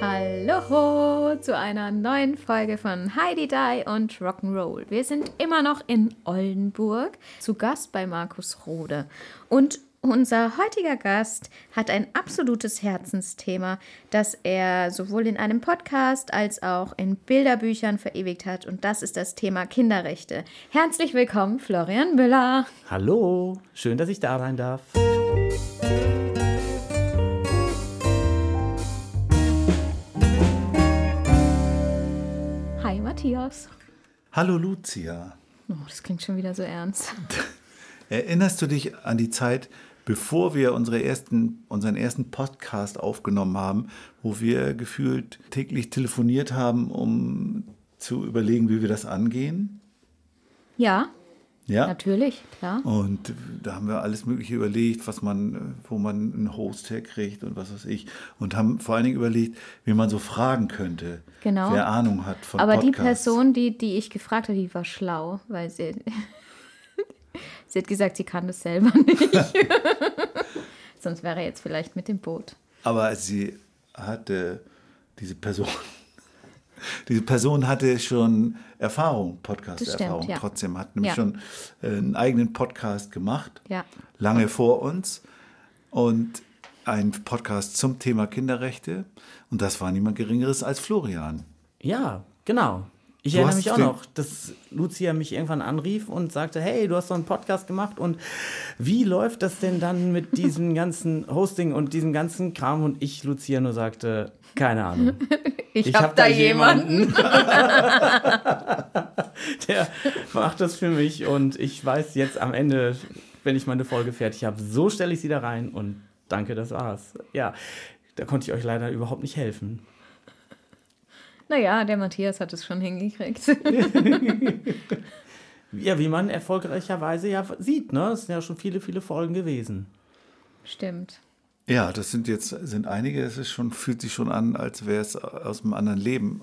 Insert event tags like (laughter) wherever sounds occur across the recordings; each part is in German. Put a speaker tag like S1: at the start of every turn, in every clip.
S1: Hallo zu einer neuen Folge von Heidi Die und Rock'n'Roll. Wir sind immer noch in Oldenburg, zu Gast bei Markus Rode. Und unser heutiger Gast hat ein absolutes Herzensthema, das er sowohl in einem Podcast als auch in Bilderbüchern verewigt hat. Und das ist das Thema Kinderrechte. Herzlich willkommen, Florian Müller.
S2: Hallo, schön, dass ich da sein darf.
S1: Matthias.
S3: Hallo Lucia.
S1: Oh, das klingt schon wieder so ernst. (laughs)
S3: Erinnerst du dich an die Zeit, bevor wir unsere ersten, unseren ersten Podcast aufgenommen haben, wo wir gefühlt täglich telefoniert haben, um zu überlegen, wie wir das angehen?
S1: Ja,
S3: Ja.
S1: natürlich, klar.
S3: Und da haben wir alles Mögliche überlegt, was man, wo man einen Host herkriegt und was weiß ich. Und haben vor allen Dingen überlegt, wie man so fragen könnte.
S1: Genau.
S3: Wer Ahnung hat von
S1: Aber die
S3: Podcasts.
S1: Person, die, die ich gefragt habe, die war schlau, weil sie, (laughs) sie hat gesagt, sie kann das selber (laughs) nicht. (laughs) Sonst wäre er jetzt vielleicht mit dem Boot.
S3: Aber sie hatte, diese Person, diese Person hatte schon Erfahrung, Podcast-Erfahrung.
S1: Ja.
S3: Trotzdem hat nämlich
S1: Ja.
S3: schon äh, einen eigenen Podcast gemacht,
S1: Ja.
S3: lange vor uns. Und ein Podcast zum Thema Kinderrechte. Und das war niemand Geringeres als Florian.
S2: Ja, genau. Ich
S3: Du
S2: erinnere mich auch noch, dass Lucia mich irgendwann anrief und sagte, hey, du hast so einen Podcast gemacht und wie läuft das denn dann mit (laughs) diesem ganzen Hosting und diesem ganzen Kram? Und ich, Lucia, nur sagte, keine Ahnung.
S1: Ich,
S2: Ich
S1: hab
S2: hab
S1: da
S2: da
S1: jemanden. (laughs)
S2: Der macht das für mich und ich weiß jetzt am Ende, wenn ich meine Folge fertig habe, so stelle ich sie da rein und danke, das war's. Ja, da konnte ich euch leider überhaupt nicht helfen.
S1: Naja, der Matthias hat es schon hingekriegt. (laughs)
S2: Ja, wie man erfolgreicherweise ja sieht, ne? Es sind ja schon viele, viele Folgen gewesen.
S1: Stimmt.
S3: Ja, das sind jetzt sind einige. Es ist schon fühlt sich schon an, als wäre es aus einem anderen Leben.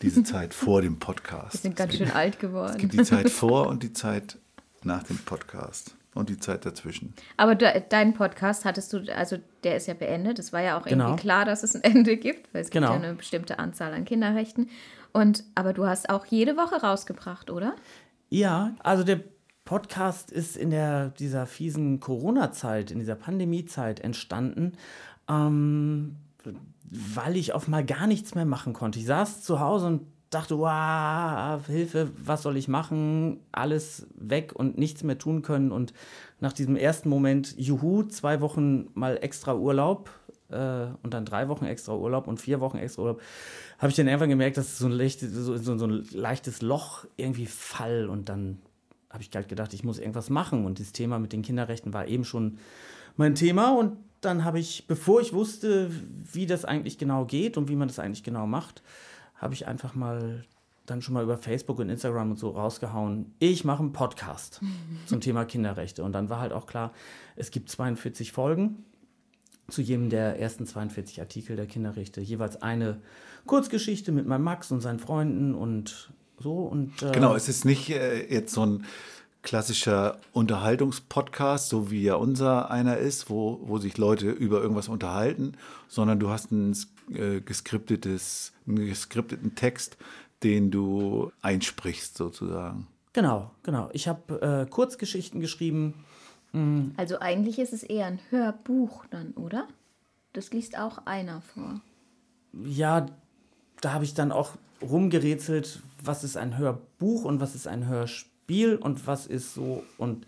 S3: Diese (laughs) Zeit vor dem Podcast.
S1: Wir sind ganz
S3: es
S1: schön
S3: gibt,
S1: alt
S3: es
S1: geworden.
S3: gibt die Zeit (laughs) vor und die Zeit nach dem Podcast und die Zeit dazwischen.
S1: Aber de, dein Podcast hattest du, also der ist ja beendet. Es war ja auch irgendwie
S2: Genau.
S1: klar, dass es ein (laughs) Ende gibt, weil es
S2: Genau.
S1: gibt ja eine bestimmte Anzahl an Kinderrechten. Und, aber du hast auch jede Woche rausgebracht, oder?
S2: Ja, also der Podcast ist in der, dieser fiesen Corona-Zeit, in dieser Pandemie-Zeit entstanden, ähm, weil ich auf mal gar nichts mehr machen konnte. Ich saß zu Hause und dachte, wow, Hilfe, was soll ich machen? Alles weg und nichts mehr tun können. Und nach diesem ersten Moment, juhu, zwei Wochen mal extra Urlaub äh, und dann drei Wochen extra Urlaub und vier Wochen extra Urlaub, habe ich dann einfach gemerkt, dass so ein, leichtes, so, so, so ein leichtes Loch irgendwie fall und dann habe ich halt gedacht, ich muss irgendwas machen und das Thema mit den Kinderrechten war eben schon mein Thema und dann habe ich, bevor ich wusste, wie das eigentlich genau geht und wie man das eigentlich genau macht, habe ich einfach mal dann schon mal über Facebook und Instagram und so rausgehauen, ich mache einen Podcast (laughs) zum Thema Kinderrechte. Und dann war halt auch klar, es gibt 42 Folgen zu jedem der ersten 42 Artikel der Kinderrechte. Jeweils eine Kurzgeschichte mit meinem Max und seinen Freunden und so. Und äh,
S3: Genau, es ist nicht äh, jetzt so ein klassischer Unterhaltungspodcast, so wie ja unser einer ist, wo, wo sich Leute über irgendwas unterhalten, sondern du hast ein äh, geskriptetes, einen geskripteten Text, den du einsprichst sozusagen.
S2: Genau, genau. Ich habe äh, Kurzgeschichten geschrieben.
S1: Also eigentlich ist es eher ein Hörbuch dann, oder? Das liest auch einer vor.
S2: Ja, da habe ich dann auch rumgerätselt, was ist ein Hörbuch und was ist ein Hörspiel und was ist so und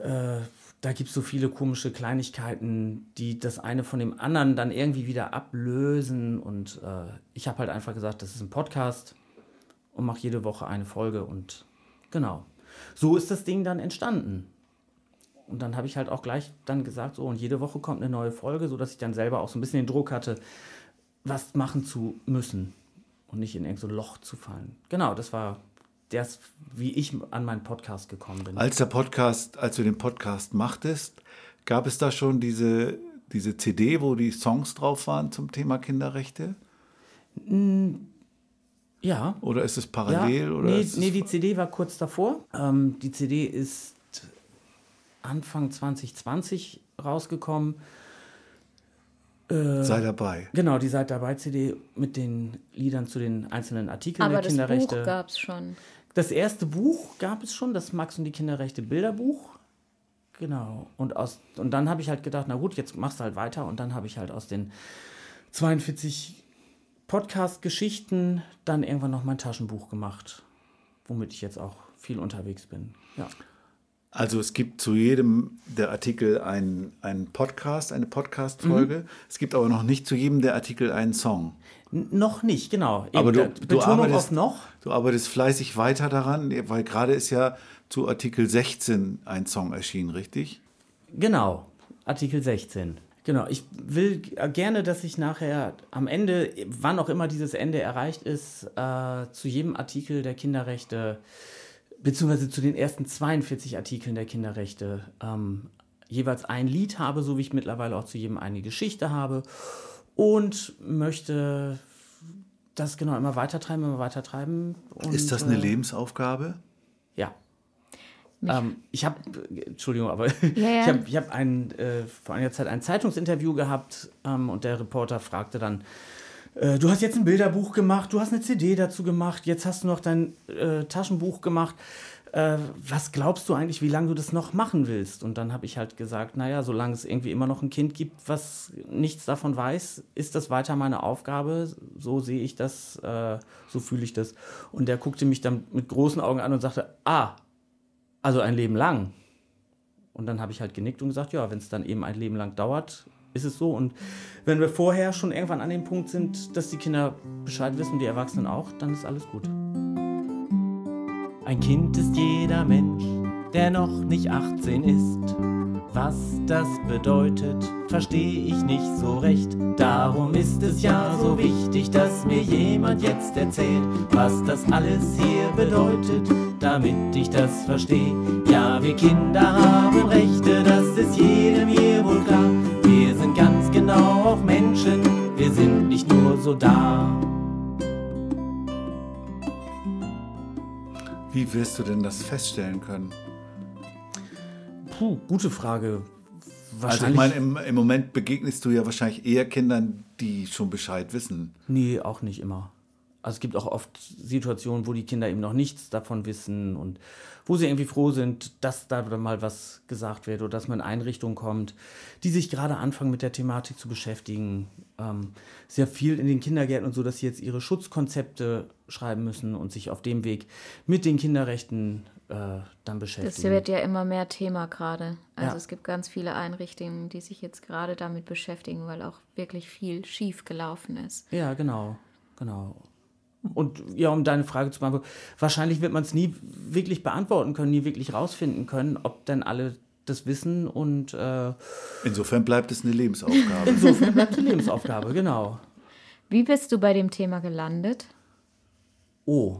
S2: äh, da gibt es so viele komische Kleinigkeiten, die das eine von dem anderen dann irgendwie wieder ablösen und äh, ich habe halt einfach gesagt, das ist ein Podcast und mache jede Woche eine Folge und genau. So ist das Ding dann entstanden. Und dann habe ich halt auch gleich dann gesagt, so und jede Woche kommt eine neue Folge, sodass ich dann selber auch so ein bisschen den Druck hatte, was machen zu müssen und nicht in irgendein so Loch zu fallen. Genau, das war das, wie ich an meinen Podcast gekommen bin.
S3: Als der Podcast, als du den Podcast machtest, gab es da schon diese, diese CD, wo die Songs drauf waren zum Thema Kinderrechte?
S2: ja.
S3: Oder ist es parallel?
S2: ja,
S3: oder
S2: nee,
S3: ist es
S2: nee, die CD war kurz davor. Ähm, die CD ist Anfang 2020 rausgekommen.
S3: sei dabei.
S2: Genau, die Seid dabei CD mit den Liedern zu den einzelnen Artikeln
S1: Aber
S2: der
S1: das
S2: Kinderrechte.
S1: Buch gab es schon.
S2: Das erste Buch gab es schon, das Max und die Kinderrechte Bilderbuch. Genau. Und, aus, und dann habe ich halt gedacht, na gut, jetzt machst du halt weiter. Und dann habe ich halt aus den 42 Podcast-Geschichten dann irgendwann noch mein Taschenbuch gemacht, womit ich jetzt auch viel unterwegs bin. Ja.
S3: Also es gibt zu jedem der Artikel einen, einen Podcast, eine Podcast-Folge.
S2: Mhm.
S3: Es gibt aber noch nicht zu jedem der Artikel einen Song.
S2: N noch nicht, genau. Eben
S3: Aber du, du, arbeitest,
S2: noch.
S3: du arbeitest fleißig weiter daran, weil gerade ist ja zu Artikel 16 ein Song erschienen, richtig?
S2: Genau, Artikel 16. Genau, ich will g- gerne, dass ich nachher am Ende, wann auch immer dieses Ende erreicht ist, äh, zu jedem Artikel der Kinderrechte, beziehungsweise zu den ersten 42 Artikeln der Kinderrechte, ähm, jeweils ein Lied habe, so wie ich mittlerweile auch zu jedem eine Geschichte habe. Und möchte das genau immer weitertreiben, immer weitertreiben. Und,
S3: ist das eine
S2: äh,
S3: Lebensaufgabe?
S2: ja. Ähm, ich habe, Entschuldigung, aber (laughs)
S1: ja.
S2: ich habe ich hab ein, äh, vor einiger Zeit ein Zeitungsinterview gehabt ähm, und der Reporter fragte dann, äh, du hast jetzt ein Bilderbuch gemacht, du hast eine CD dazu gemacht, jetzt hast du noch dein äh, Taschenbuch gemacht. Äh, was glaubst du eigentlich, wie lange du das noch machen willst? Und dann habe ich halt gesagt, naja, solange es irgendwie immer noch ein Kind gibt, was nichts davon weiß, ist das weiter meine Aufgabe. So sehe ich das, äh, so fühle ich das. Und der guckte mich dann mit großen Augen an und sagte, ah, also ein Leben lang. Und dann habe ich halt genickt und gesagt, ja, wenn es dann eben ein Leben lang dauert, ist es so. Und wenn wir vorher schon irgendwann an dem Punkt sind, dass die Kinder Bescheid wissen, die Erwachsenen auch, dann ist alles gut. Ein Kind ist jeder Mensch, der noch nicht 18 ist. Was das bedeutet, verstehe ich nicht so recht. Darum ist es ja so wichtig, dass mir jemand jetzt erzählt, was das alles hier bedeutet, damit ich das verstehe. Ja, wir Kinder haben Rechte, das ist jedem hier wohl klar. Wir sind ganz genau auch Menschen, wir sind nicht nur so da.
S3: Wie wirst du denn das feststellen können?
S2: Puh, gute Frage.
S3: Also ich meine, im, im Moment begegnest du ja wahrscheinlich eher Kindern, die schon Bescheid wissen.
S2: Nee, auch nicht immer. Also es gibt auch oft Situationen, wo die Kinder eben noch nichts davon wissen und wo sie irgendwie froh sind, dass da mal was gesagt wird oder dass man in Einrichtungen kommt, die sich gerade anfangen mit der Thematik zu beschäftigen. Ähm, sehr viel in den Kindergärten und so, dass sie jetzt ihre Schutzkonzepte schreiben müssen und sich auf dem Weg mit den Kinderrechten äh, dann
S1: Das
S2: beschäftigen.
S1: wird ja immer mehr Thema gerade. Also
S2: Ja.
S1: es gibt ganz viele Einrichtungen, die sich jetzt gerade damit beschäftigen, weil auch wirklich viel schief gelaufen ist.
S2: Ja, genau, genau. Und ja, um deine Frage zu beantworten, wahrscheinlich wird man es nie wirklich beantworten können, nie wirklich rausfinden können, ob denn alle das wissen und äh,
S3: Insofern bleibt es eine Lebensaufgabe.
S2: insofern bleibt die Lebensaufgabe, genau.
S1: Wie bist du bei dem Thema gelandet?
S2: Oh,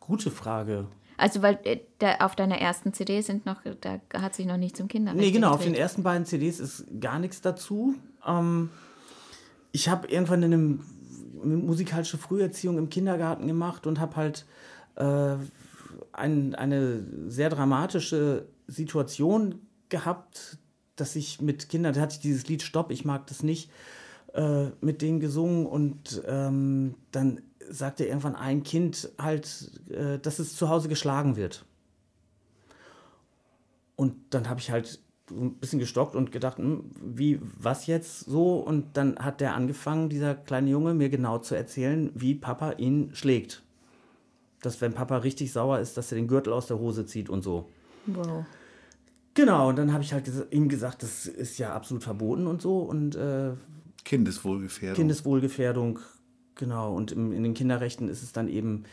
S2: gute Frage.
S1: Also, weil äh, da, auf deiner ersten CD sind noch, da hat sich noch nicht zum Kinderrecht
S2: Nee, genau, auf den ersten beiden CDs ist gar nichts dazu. Ähm, ich habe irgendwann eine musikalische Früherziehung im Kindergarten gemacht und habe halt äh, ein, eine sehr dramatische Situation gehabt, dass ich mit Kindern, da hatte ich dieses Lied Stopp, ich mag das nicht, äh, mit denen gesungen und ähm, dann sagte irgendwann ein Kind halt, äh, dass es zu Hause geschlagen wird. Und dann habe ich halt ein bisschen gestockt und gedacht, hm, wie, was jetzt so? Und dann hat der angefangen, dieser kleine Junge, mir genau zu erzählen, wie Papa ihn schlägt. Dass wenn Papa richtig sauer ist, dass er den Gürtel aus der Hose zieht und so.
S1: Wow.
S2: Genau, und dann habe ich halt ges ihm gesagt, das ist ja absolut verboten und so. Und äh,
S3: Kindeswohlgefährdung.
S2: Kindeswohlgefährdung, genau. Und im, in den Kinderrechten ist es dann eben,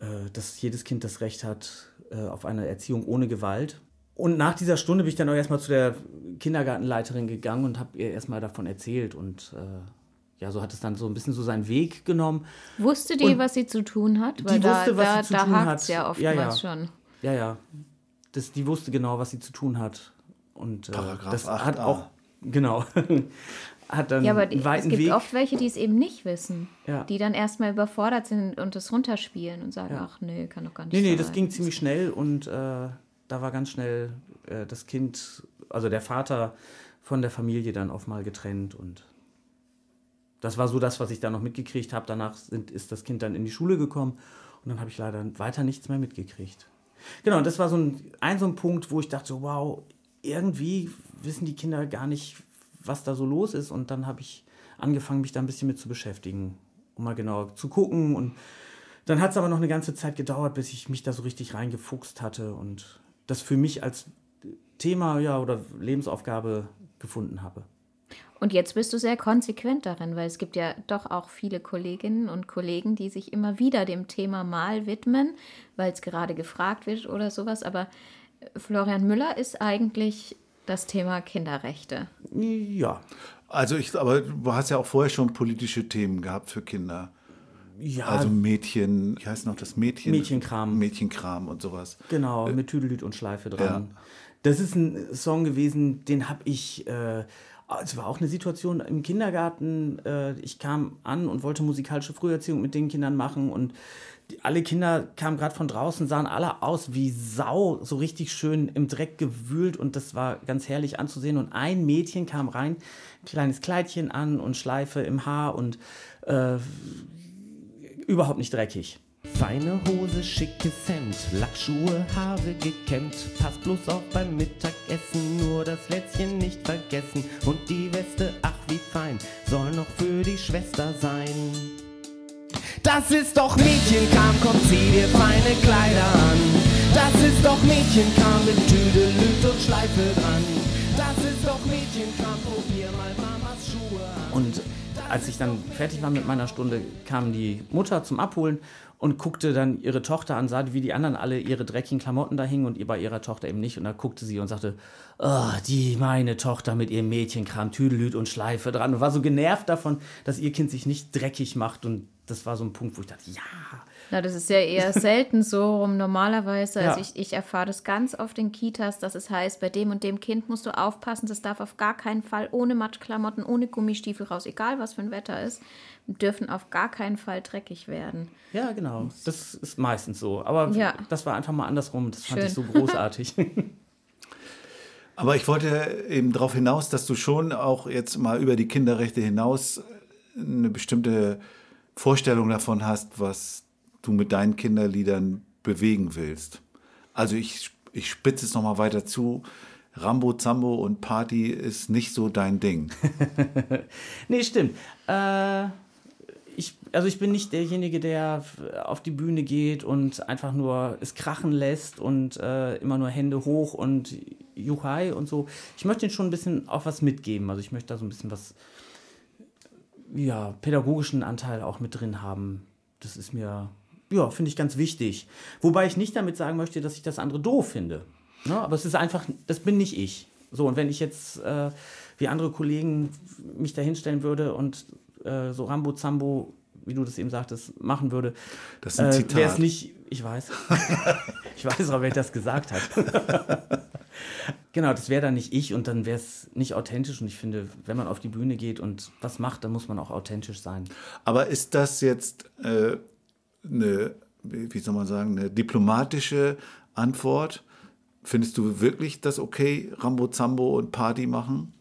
S2: äh, dass jedes Kind das Recht hat äh, auf eine Erziehung ohne Gewalt. Und nach dieser Stunde bin ich dann auch erstmal zu der Kindergartenleiterin gegangen und habe ihr erstmal davon erzählt. Und äh, ja, so hat es dann so ein bisschen so seinen Weg genommen.
S1: Wusste die,
S2: Und
S1: was sie zu tun hat?
S2: die
S1: Weil da,
S2: wusste, was
S1: da,
S2: sie zu
S1: da
S2: tun hat.
S1: ja
S2: Ja,
S1: oftmals
S2: ja.
S1: schon.
S2: Ja, ja. Das, die wusste genau, was sie zu tun hat. Und äh, das
S3: 8a.
S2: hat auch, genau, (laughs) hat dann
S1: Ja, aber die, es gibt
S2: Weg.
S1: oft welche, die es eben nicht wissen.
S2: Ja.
S1: Die dann erstmal überfordert sind und das runterspielen und sagen,
S2: Ja.
S1: ach nee, kann doch gar nicht
S2: Nee, nee,
S1: sein.
S2: das ging ziemlich schnell und äh, da war ganz schnell äh, das Kind, also der Vater von der Familie dann auf mal getrennt und das war so das, was ich da noch mitgekriegt habe. Danach sind, ist das Kind dann in die Schule gekommen und dann habe ich leider weiter nichts mehr mitgekriegt. Genau, das war so ein, ein so ein Punkt, wo ich dachte, so, wow, irgendwie wissen die Kinder gar nicht, was da so los ist und dann habe ich angefangen, mich da ein bisschen mit zu beschäftigen, um mal genauer zu gucken und dann hat es aber noch eine ganze Zeit gedauert, bis ich mich da so richtig reingefuchst hatte und das für mich als Thema ja, oder Lebensaufgabe gefunden habe.
S1: Und jetzt bist du sehr konsequent darin, weil es gibt ja doch auch viele Kolleginnen und Kollegen, die sich immer wieder dem Thema Mal widmen, weil es gerade gefragt wird oder sowas. Aber Florian Müller ist eigentlich das Thema Kinderrechte.
S2: Ja,
S3: Also ich, aber du hast ja auch vorher schon politische Themen gehabt für Kinder.
S2: Ja,
S3: Also Mädchen, wie heißt noch das Mädchen?
S2: Mädchenkram.
S3: Mädchenkram und sowas.
S2: genau, mit Tüdelüt und Schleife dran. Das ist ein Song gewesen, den habe ich. Äh, es war auch eine Situation im Kindergarten. Äh, ich kam an und wollte musikalische Früherziehung mit den Kindern machen und die, alle Kinder kamen gerade von draußen, sahen alle aus wie Sau, so richtig schön im Dreck gewühlt und das war ganz herrlich anzusehen. Und ein Mädchen kam rein, kleines Kleidchen an und Schleife im Haar und äh, überhaupt nicht dreckig.
S4: Feine Hose, schickes Hemd, Lackschuhe, Haare gekämmt. Pass bloß auf beim Mittagessen, nur das Lätzchen nicht vergessen. Und die Weste, ach wie fein, soll noch für die Schwester sein. Das ist doch Mädchenkram, komm, zieh dir feine Kleider an. Das ist doch Mädchenkram mit Tüdelüt und Schleife dran. Das ist doch Mädchenkram, probier mal Mamas Schuhe an.
S2: Und als ich dann fertig war mit meiner Stunde, kam die Mutter zum Abholen und guckte dann ihre Tochter an, sah, wie die anderen alle ihre dreckigen Klamotten da hingen und ihr bei ihrer Tochter eben nicht. Und da guckte sie und sagte, oh, die meine Tochter mit ihrem Mädchenkram, Tüdelüt und Schleife dran. Und war so genervt davon, dass ihr Kind sich nicht dreckig macht. Und das war so ein Punkt, wo ich dachte, ja,
S1: Na, das ist ja eher selten so rum. Normalerweise, also
S2: Ja.
S1: ich, ich erfahre das ganz oft in Kitas, dass es heißt, bei dem und dem Kind musst du aufpassen, das darf auf gar keinen Fall ohne Matschklamotten, ohne Gummistiefel raus, egal was für ein Wetter ist, dürfen auf gar keinen Fall dreckig werden.
S2: ja, genau. Das ist meistens so. Aber
S1: Ja.
S2: das war einfach mal andersrum. Das fand
S1: Schön.
S2: ich so großartig. (laughs)
S3: Aber ich wollte eben darauf hinaus, dass du schon auch jetzt mal über die Kinderrechte hinaus eine bestimmte Vorstellung davon hast, was du mit deinen Kinderliedern bewegen willst. Also ich, ich spitze es nochmal weiter zu. Rambo, Zambo und Party ist nicht so dein Ding. (laughs)
S2: Nee, stimmt. Äh, ich, also ich bin nicht derjenige, der auf die Bühne geht und einfach nur es krachen lässt und äh, immer nur Hände hoch und Juhai und so. Ich möchte ihnen schon ein bisschen auch was mitgeben. Also ich möchte da so ein bisschen was, ja, pädagogischen Anteil auch mit drin haben. Das ist mir, ja, finde ich ganz wichtig. Wobei ich nicht damit sagen möchte, dass ich das andere doof finde. Ne? Aber es ist einfach, das bin nicht ich. So, und wenn ich jetzt äh, wie andere Kollegen mich da hinstellen würde und äh, so Rambo Zambo, wie du das eben sagtest, machen würde,
S3: Das ist ein
S2: äh,
S3: Zitat.
S2: wäre es nicht, ich weiß. (laughs) ich weiß auch, wer das gesagt hat. (laughs) genau, das wäre dann nicht ich und dann wäre es nicht authentisch. Und ich finde, wenn man auf die Bühne geht und was macht, dann muss man auch authentisch sein.
S3: Aber ist das jetzt äh, eine, wie wie soll man sagen, eine diplomatische Antwort? Findest du wirklich das okay, Rambo, Zambo und Party machen?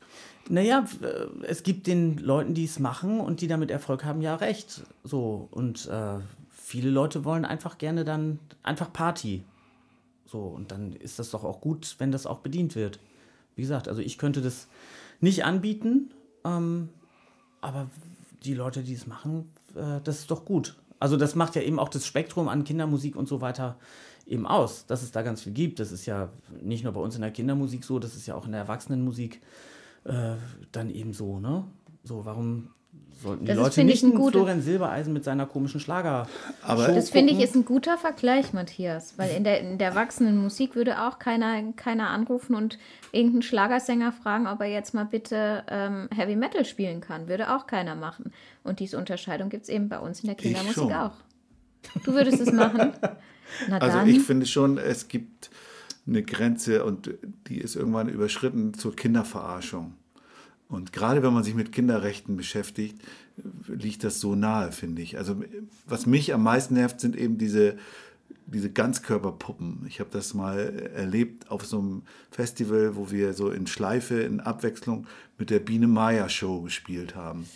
S2: Naja, äh, es gibt den Leuten, die es machen und die damit Erfolg haben, ja recht. So, und äh, viele Leute wollen einfach gerne dann einfach Party. So, und dann ist das doch auch gut, wenn das auch bedient wird. Wie gesagt, also ich könnte das nicht anbieten, ähm, aber die Leute, die es machen, äh, das ist doch gut. Also das macht ja eben auch das Spektrum an Kindermusik und so weiter eben aus, dass es da ganz viel gibt. Das ist ja nicht nur bei uns in der Kindermusik so, das ist ja auch in der Erwachsenenmusik äh, dann eben so, ne? So, warum sollten die
S1: Das ist,
S2: Leute
S1: ich,
S2: nicht
S1: ein
S2: einen Florian Silbereisen mit seiner komischen Schlager.
S3: Aber
S1: Das finde ich ist ein guter Vergleich, Matthias, weil in der, in der wachsenden Musik würde auch keiner, keiner anrufen und irgendeinen Schlagersänger fragen, ob er jetzt mal bitte ähm, Heavy Metal spielen kann. Würde auch keiner machen. Und diese Unterscheidung gibt es eben bei uns in der Kindermusik auch. Du würdest es machen? (laughs) Na
S3: Also
S1: dann.
S3: ich finde schon, es gibt eine Grenze und die ist irgendwann überschritten zur Kinderverarschung. Und gerade wenn man sich mit Kinderrechten beschäftigt, liegt das so nahe, finde ich. Also was mich am meisten nervt, sind eben diese, diese Ganzkörperpuppen. Ich habe das mal erlebt auf so einem Festival, wo wir so in Schleife, in Abwechslung mit der Biene Maya Show gespielt haben.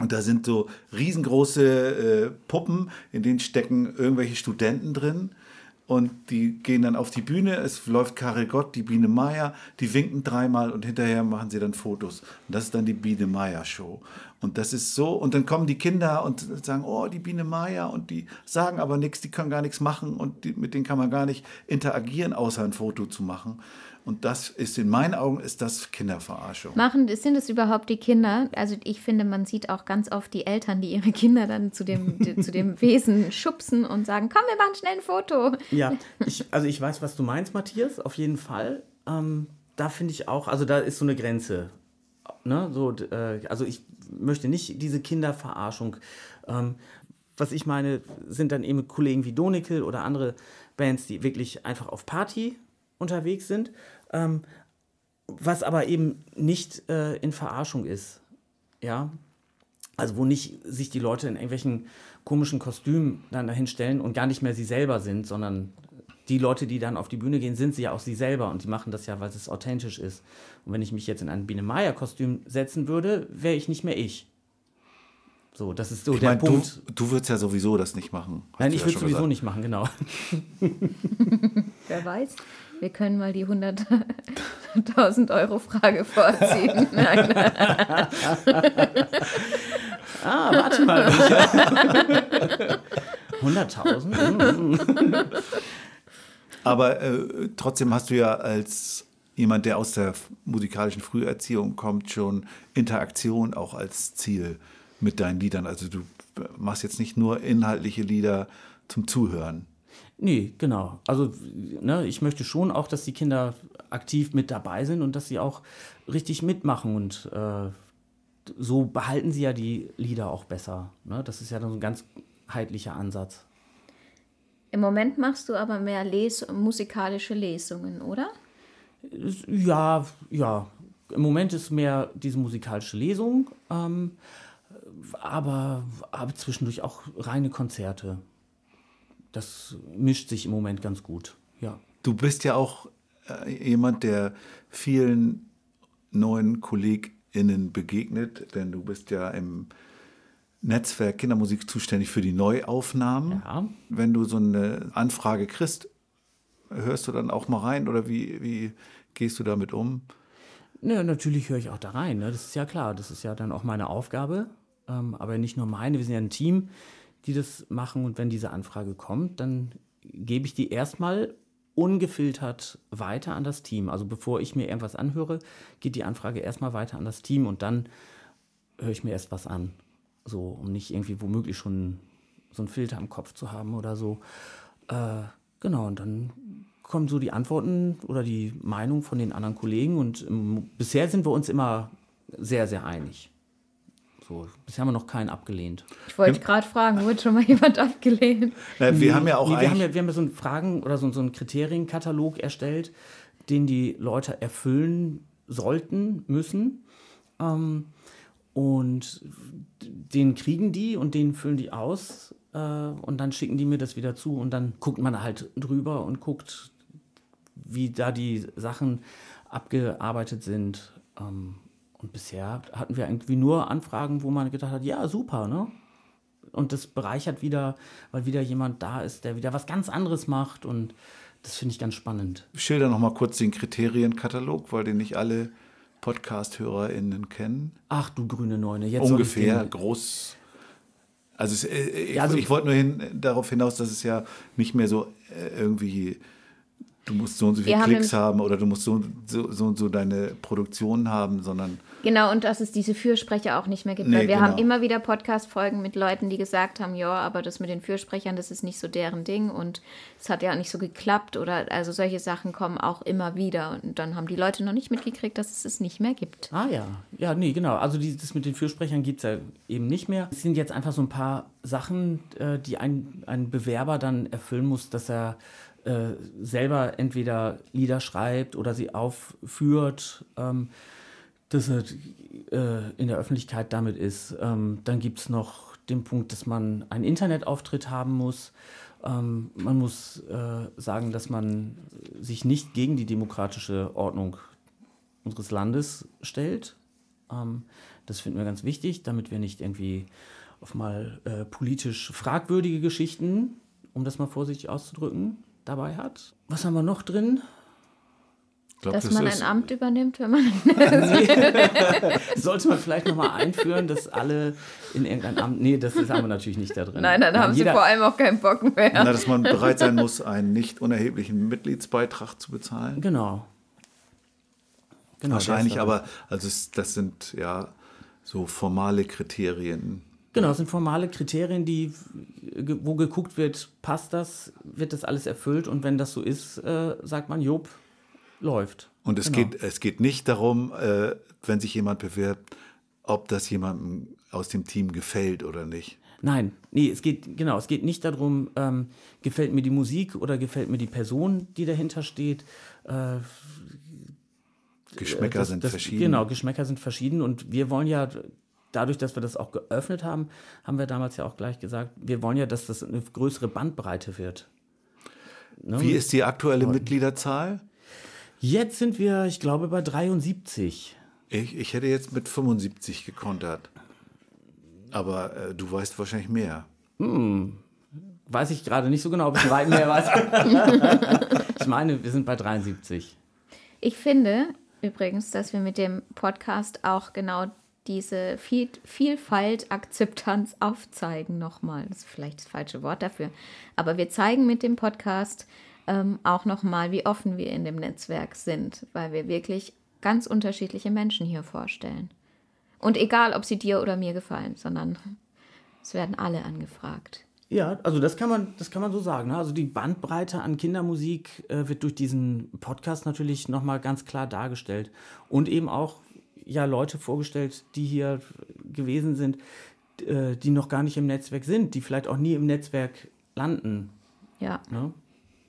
S3: Und da sind so riesengroße äh, Puppen, in denen stecken irgendwelche Studenten drin. Und die gehen dann auf die Bühne, es läuft Karel Gott, die Biene Meier, die winken dreimal und hinterher machen sie dann Fotos. Und das ist dann die Biene Meier Show. Und das ist so, und dann kommen die Kinder und sagen, oh, die Biene Meier, und die sagen aber nichts, die können gar nichts machen und die, mit denen kann man gar nicht interagieren, außer ein Foto zu machen. Und das ist in meinen Augen ist das Kinderverarschung.
S1: Machen, sind es überhaupt die Kinder? Also ich finde, man sieht auch ganz oft die Eltern, die ihre Kinder dann zu dem, (laughs) zu dem Wesen schubsen und sagen, komm, wir machen schnell ein Foto.
S2: Ja, ich, also ich weiß, was du meinst, Matthias, auf jeden Fall. Ähm, da finde ich auch, also da ist so eine Grenze. Ne? So, äh, also ich möchte nicht diese Kinderverarschung. Ähm, was ich meine, sind dann eben Kollegen wie Donikel oder andere Bands, die wirklich einfach auf Party unterwegs sind. Ähm, was aber eben nicht äh, in Verarschung ist. Ja, also wo nicht sich die Leute in irgendwelchen komischen Kostümen dann dahin stellen und gar nicht mehr sie selber sind, sondern die Leute, die dann auf die Bühne gehen, sind sie ja auch sie selber und die machen das ja, weil es authentisch ist. Und wenn ich mich jetzt in ein Biene Meier Kostüm setzen würde, wäre ich nicht mehr ich. So, das ist so
S3: Ich
S2: der
S3: meine, du,
S2: Punkt.
S3: du würdest ja sowieso das nicht machen.
S2: Nein,
S3: du
S2: ich
S3: ja
S2: würde sowieso
S3: gesagt.
S2: nicht machen, genau. (laughs)
S1: Wer weiß, wir können mal die 100.000 (laughs) Euro Frage vorziehen. (laughs) Nein,
S2: Ah, warte mal. 100.000? Hm.
S3: Aber äh, trotzdem hast du ja als jemand, der aus der musikalischen Früherziehung kommt, schon Interaktion auch als Ziel mit deinen Liedern. Also du machst jetzt nicht nur inhaltliche Lieder zum Zuhören.
S2: Nee, genau. Also ne, ich möchte schon auch, dass die Kinder aktiv mit dabei sind und dass sie auch richtig mitmachen und äh, so behalten sie ja die Lieder auch besser. Ne? Das ist ja dann so ein ganzheitlicher Ansatz.
S1: Im Moment machst du aber mehr Les musikalische Lesungen, oder?
S2: Ja, ja. Im Moment ist mehr diese musikalische Lesung, ähm, aber, aber zwischendurch auch reine Konzerte. Das mischt sich im Moment ganz gut. Ja.
S3: Du bist ja auch äh, jemand, der vielen neuen KollegInnen begegnet, denn du bist ja im Netzwerk Kindermusik zuständig für die Neuaufnahmen.
S2: Ja.
S3: Wenn du so eine Anfrage kriegst, hörst du dann auch mal rein oder wie, wie gehst du damit um?
S2: Ja, natürlich höre ich auch da rein. Ne? Das ist ja klar. Das ist ja dann auch meine Aufgabe. Ähm, aber nicht nur meine. Wir sind ja ein Team, die das machen. Und wenn diese Anfrage kommt, dann gebe ich die erstmal ungefiltert weiter an das Team. Also bevor ich mir irgendwas anhöre, geht die Anfrage erstmal weiter an das Team und dann höre ich mir erst was an. So, um nicht irgendwie womöglich schon so einen Filter im Kopf zu haben oder so. Äh, genau, und dann kommen so die Antworten oder die Meinung von den anderen Kollegen und ähm, bisher sind wir uns immer sehr, sehr einig. So, bisher haben wir noch keinen abgelehnt.
S1: Ich wollte gerade fragen, wurde schon mal (laughs) jemand abgelehnt?
S3: Äh, wir haben ja auch
S2: Nee, wir, haben ja, wir haben ja so einen Fragen- oder so, so einen Kriterienkatalog erstellt, den die Leute erfüllen sollten, müssen. Ähm, und den kriegen die und den füllen die aus äh, und dann schicken die mir das wieder zu und dann guckt man halt drüber und guckt, wie da die Sachen abgearbeitet sind. Ähm, und bisher hatten wir irgendwie nur Anfragen, wo man gedacht hat, ja, super, ne? Und das bereichert wieder, weil wieder jemand da ist, der wieder was ganz anderes macht und das finde ich ganz spannend.
S3: schilder noch mal kurz den Kriterienkatalog, weil den nicht alle Podcast-HörerInnen kennen.
S2: Ach du grüne Neune, jetzt ich
S3: Ungefähr
S2: den-
S3: groß. Also, es, äh, ich,
S2: Ja, also-
S3: ich wollte nur hin, darauf hinaus, dass es ja nicht mehr so äh, irgendwie, du musst so und so viele
S1: haben
S3: Klicks
S1: im-
S3: haben oder du musst so, so, so und so deine Produktion haben, sondern
S1: Genau, und dass es diese Fürsprecher auch nicht mehr gibt.
S3: Nee,
S1: weil wir
S3: genau.
S1: haben immer wieder Podcast-Folgen mit Leuten, die gesagt haben, ja, aber das mit den Fürsprechern, das ist nicht so deren Ding und es hat ja auch nicht so geklappt oder also solche Sachen kommen auch immer wieder. Und dann haben die Leute noch nicht mitgekriegt, dass es es nicht mehr gibt.
S2: Ah ja, ja, nee, genau. Also die, das mit den Fürsprechern gibt es ja eben nicht mehr. Es sind jetzt einfach so ein paar Sachen, äh, die ein, ein Bewerber dann erfüllen muss, dass er äh, selber entweder Lieder schreibt oder sie aufführt, ähm, dass er äh, in der Öffentlichkeit damit ist. Ähm, dann gibt es noch den Punkt, dass man einen Internetauftritt haben muss. Ähm, man muss äh, sagen, dass man sich nicht gegen die demokratische Ordnung unseres Landes stellt. Ähm, das finden wir ganz wichtig, damit wir nicht irgendwie auf mal äh, politisch fragwürdige Geschichten, um das mal vorsichtig auszudrücken, dabei hat. Was haben wir noch drin?
S3: Glaub,
S1: Dass
S3: das
S1: man ein Amt übernimmt, wenn man. (laughs)
S2: Sollte man vielleicht nochmal einführen, dass alle in irgendein Amt. Nee, das ist aber natürlich nicht da drin.
S1: Nein, dann haben sie
S2: jeder-
S1: vor allem auch keinen Bock mehr.
S3: Na, dass man bereit sein muss, einen nicht unerheblichen Mitgliedsbeitrag zu bezahlen.
S2: Genau. genau
S3: Wahrscheinlich, aber also es, das sind ja so formale Kriterien.
S2: Genau, es sind formale Kriterien, die, wo geguckt wird, passt das, wird das alles erfüllt und wenn das so ist, äh, sagt man, Job, läuft.
S3: Und es,
S2: Genau.
S3: geht, es geht nicht darum, äh, wenn sich jemand bewirbt, ob das jemandem aus dem Team gefällt oder nicht.
S2: Nein, nee, es geht, genau, es geht nicht darum, ähm, gefällt mir die Musik oder gefällt mir die Person, die dahinter steht. Äh,
S3: Geschmäcker
S2: das-
S3: sind
S2: das,
S3: verschieden.
S2: Genau, Geschmäcker sind verschieden und wir wollen ja, dadurch, dass wir das auch geöffnet haben, haben wir damals ja auch gleich gesagt, wir wollen ja, dass das eine größere Bandbreite wird. Ne?
S3: Wie ist die aktuelle Mitgliederzahl?
S2: Jetzt sind wir, ich glaube, bei 73.
S3: Ich, ich hätte jetzt mit 75 gekontert. Aber äh, du weißt wahrscheinlich mehr.
S2: Weiß ich gerade nicht so genau, ob ich weit mehr weiß. (laughs) ich meine, wir sind bei 73.
S1: Ich finde übrigens, dass wir mit dem Podcast auch genau diese Viel Vielfalt, Akzeptanz aufzeigen nochmal. Das ist vielleicht das falsche Wort dafür. Aber wir zeigen mit dem Podcast ähm, auch nochmal, wie offen wir in dem Netzwerk sind, weil wir wirklich ganz unterschiedliche Menschen hier vorstellen. Und egal, ob sie dir oder mir gefallen, sondern es werden alle angefragt.
S2: Ja, also das kann man, das kann man so sagen. Ne? Also die Bandbreite an Kindermusik äh, wird durch diesen Podcast natürlich nochmal ganz klar dargestellt. Und eben auch ja, Leute vorgestellt, die hier gewesen sind, äh, die noch gar nicht im Netzwerk sind, die vielleicht auch nie im Netzwerk landen.
S1: Ja.
S2: Ne?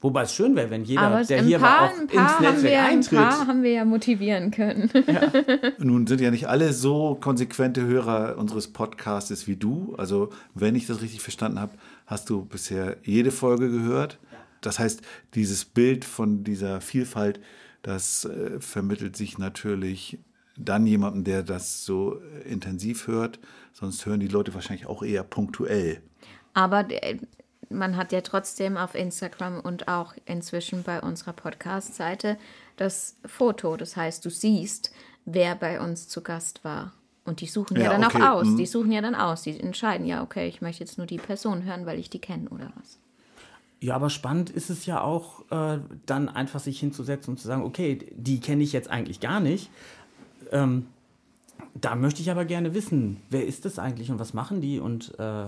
S2: Wobei es schön wäre, wenn jeder,
S1: Aber
S2: der
S1: ein
S2: hier
S1: paar,
S2: war, auch
S1: ein paar,
S2: ins
S1: haben
S2: Netzwerk
S1: wir, ein
S2: eintritt.
S1: paar haben wir ja motivieren können. (laughs)
S3: Nun sind ja nicht alle so konsequente Hörer unseres Podcastes wie du. Also, wenn ich das richtig verstanden habe, hast du bisher jede Folge gehört. Das heißt, dieses Bild von dieser Vielfalt, das äh, vermittelt sich natürlich dann jemandem, der das so äh, intensiv hört. Sonst hören die Leute wahrscheinlich auch eher punktuell.
S1: Aber der- man hat ja trotzdem auf Instagram und auch inzwischen bei unserer Podcast-Seite das Foto. Das heißt, du siehst, wer bei uns zu Gast war. Und die suchen ja,
S3: Ja,
S1: dann
S3: okay,
S1: auch aus.
S3: mhm.
S1: Die suchen ja dann aus. Die entscheiden ja, okay, ich möchte jetzt nur die Person hören, weil ich die kenne oder was.
S2: Ja, aber spannend ist es ja auch, äh, dann einfach sich hinzusetzen und zu sagen, okay, die kenne ich jetzt eigentlich gar nicht. Ähm, da möchte ich aber gerne wissen, wer ist das eigentlich und was machen die und äh,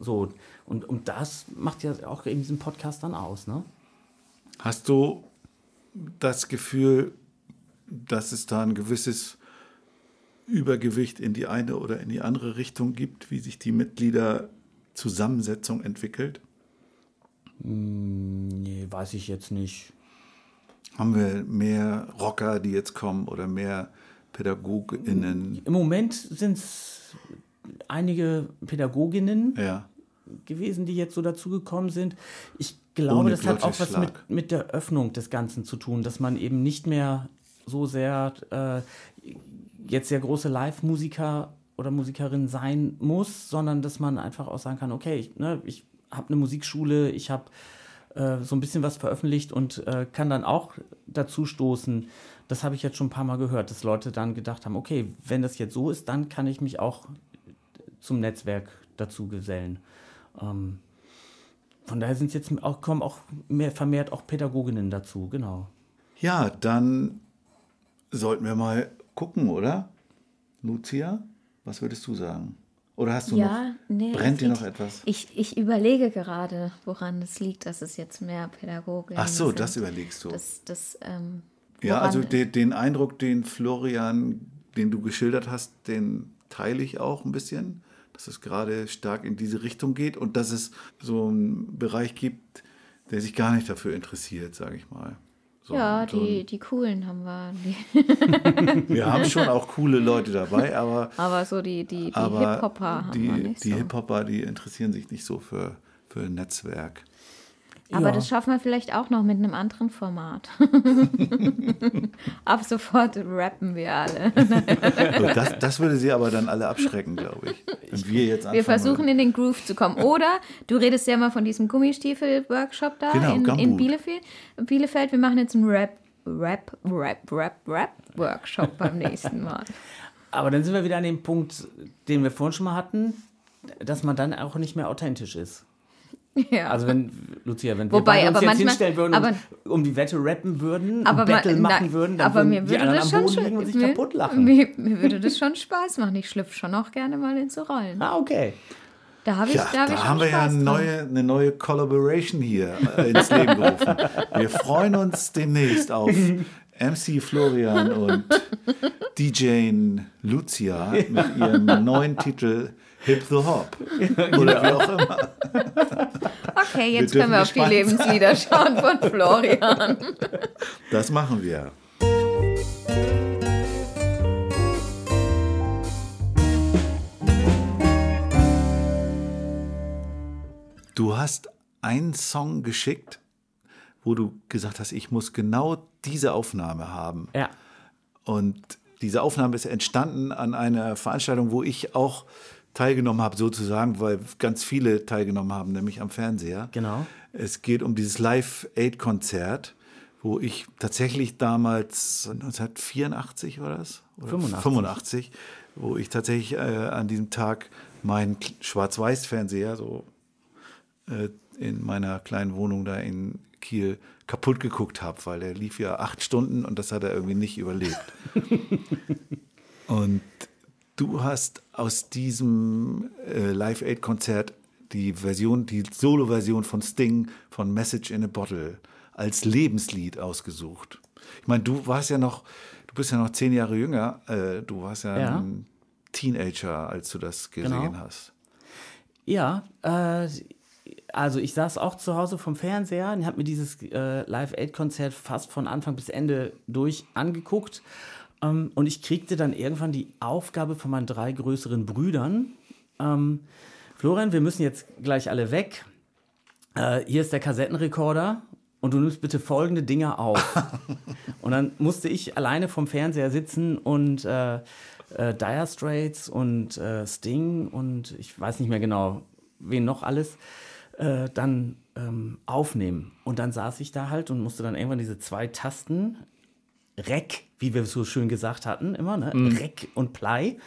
S2: so. Und, und das macht ja auch eben diesen Podcast dann aus, ne?
S3: Hast du das Gefühl, dass es da ein gewisses Übergewicht in die eine oder in die andere Richtung gibt, wie sich die Mitgliederzusammensetzung entwickelt?
S2: Nee, weiß ich jetzt nicht.
S3: Haben wir mehr Rocker, die jetzt kommen oder mehr PädagogInnen?
S2: Im Moment sind es einige Pädagoginnen,
S3: Ja.
S2: gewesen, die jetzt so dazugekommen sind. Ich glaube,
S3: Ohne
S2: das hat auch was mit, mit der Öffnung des Ganzen zu tun, dass man eben nicht mehr so sehr äh, jetzt sehr große Live-Musiker oder Musikerin sein muss, sondern dass man einfach auch sagen kann, okay, ich, ne, ich habe eine Musikschule, ich habe äh, so ein bisschen was veröffentlicht und äh, kann dann auch dazu stoßen. Das habe ich jetzt schon ein paar Mal gehört, dass Leute dann gedacht haben, okay, wenn das jetzt so ist, dann kann ich mich auch zum Netzwerk dazu gesellen. Ähm, von daher sind jetzt auch, kommen auch mehr vermehrt auch Pädagoginnen dazu, genau.
S3: Ja, dann sollten wir mal gucken, oder? Lucia, was würdest du sagen? Oder hast du
S1: Ja,
S3: noch,
S1: nee.
S3: brennt dir noch etwas?
S1: Ich, ich überlege gerade, woran es liegt, dass es jetzt mehr Pädagogen
S3: Ach so,
S1: sind.
S3: das überlegst du.
S1: Das, das, ähm,
S3: ja, also de, den Eindruck, den Florian, den du geschildert hast, den teile ich auch ein bisschen, dass es gerade stark in diese Richtung geht und dass es so einen Bereich gibt, der sich gar nicht dafür interessiert, sage ich mal. So,
S1: ja,
S3: so
S1: die, die coolen haben wir. (laughs)
S3: Wir haben schon auch coole Leute dabei, aber,
S1: aber so die, die, die
S3: aber
S1: Hip-Hopper haben
S3: die,
S1: wir nicht
S3: die
S1: so.
S3: Hip-Hopper, die interessieren sich nicht so für, für Netzwerk.
S1: Aber
S2: Ja.
S1: das schaffen wir vielleicht auch noch mit einem anderen Format. (laughs) Ab sofort rappen wir alle. (laughs)
S3: Das, das würde sie aber dann alle abschrecken, glaube ich. Wenn wir jetzt anfangen
S1: Wir versuchen
S3: würden.
S1: in den Groove zu kommen. Oder du redest ja mal von diesem Gummistiefel-Workshop da
S3: Genau,
S1: in, in. Bielefeld. Bielefeld. Wir machen jetzt einen Rap, Rap, Rap, Rap, Rap-Workshop beim nächsten Mal. (laughs)
S2: Aber dann sind wir wieder an dem Punkt, den wir vorhin schon mal hatten, dass man dann auch nicht mehr authentisch ist.
S1: Ja.
S2: Also wenn, Lucia, wenn
S1: Wobei,
S2: wir beide uns jetzt
S1: manchmal-
S2: hinstellen würden
S1: aber-
S2: und um die Wette rappen würden
S1: aber
S2: Battle
S1: ma-
S2: machen würden, dann
S1: aber
S2: würden
S1: mir
S2: die
S1: würde das
S2: am
S1: schon
S2: liegen und sich
S1: mir,
S2: kaputt lachen.
S1: Mir, mir würde das schon Spaß machen. Ich schlüpfe schon auch gerne mal in so Rollen.
S2: Ah, okay.
S1: Da habe ich,
S3: Ja,
S1: da hab ich
S3: da
S1: schon
S3: haben wir ja
S1: Spaß
S3: eine
S1: dran.
S3: neue, eine neue Collaboration hier äh, ins Leben gerufen. Wir freuen uns demnächst auf MC Florian und DJ Lucia mit ihrem neuen Titel Hip the Hop. (laughs) Oder wie auch immer.
S1: Okay, jetzt
S3: Wir
S1: können wir auf die Lebenslieder schauen von Florian. (laughs)
S3: Das machen wir. Du hast einen Song geschickt, wo du gesagt hast, ich muss genau diese Aufnahme haben.
S2: Ja.
S3: Und diese Aufnahme ist entstanden an einer Veranstaltung, wo ich auch teilgenommen habe, sozusagen, weil ganz viele teilgenommen haben, nämlich am Fernseher.
S2: Genau.
S3: Es geht um dieses Live-Aid-Konzert, wo ich tatsächlich damals, 1984 war das? Oder
S2: 85.
S3: 85, wo ich tatsächlich äh, an diesem Tag meinen Schwarz-Weiß-Fernseher so äh, in meiner kleinen Wohnung da in Kiel kaputt geguckt habe, weil der lief ja acht Stunden und das hat er irgendwie nicht überlebt. (laughs) und du hast aus diesem äh, Live-Aid-Konzert die Version, die Solo-Version von Sting von Message in a Bottle als Lebenslied ausgesucht. Ich meine, du warst ja noch, du bist ja noch zehn Jahre jünger, äh, du warst ja,
S2: Ja.
S3: ein Teenager, als du das gesehen
S2: Genau.
S3: hast.
S2: Ja, äh, also ich saß auch zu Hause vom Fernseher und habe mir dieses äh, Live-Aid-Konzert fast von Anfang bis Ende durch angeguckt. Ähm, und ich kriegte dann irgendwann die Aufgabe von meinen drei größeren Brüdern. Ähm, Florian, wir müssen jetzt gleich alle weg. Äh, hier ist der Kassettenrekorder und du nimmst bitte folgende Dinge auf. (laughs) und dann musste ich alleine vom Fernseher sitzen und äh, äh, Dire Straits und äh, Sting und ich weiß nicht mehr genau, wen noch alles, äh, dann ähm, aufnehmen. Und dann saß ich da halt und musste dann irgendwann diese zwei Tasten, Rec, wie wir so schön gesagt hatten, immer, ne? Rec und Play,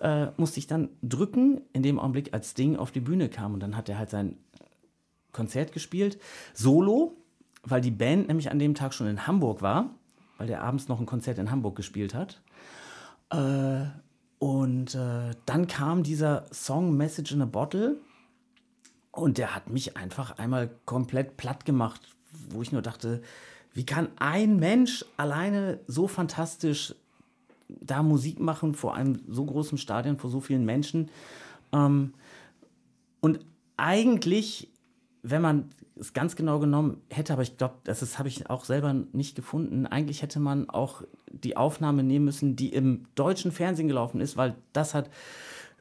S2: äh, musste ich dann drücken, in dem Augenblick, als Sting auf die Bühne kam. Und dann hat er halt sein Konzert gespielt, solo, weil die Band nämlich an dem Tag schon in Hamburg war, weil der abends noch ein Konzert in Hamburg gespielt hat. Äh, und äh, dann kam dieser Song Message in a Bottle und der hat mich einfach einmal komplett platt gemacht, wo ich nur dachte, wie kann ein Mensch alleine so fantastisch da Musik machen vor einem so großen Stadion, vor so vielen Menschen? Ähm, und eigentlich, wenn man es ganz genau genommen hätte, aber ich glaube, das habe ich auch selber nicht gefunden, eigentlich hätte man auch die Aufnahme nehmen müssen, die im deutschen Fernsehen gelaufen ist, weil das hat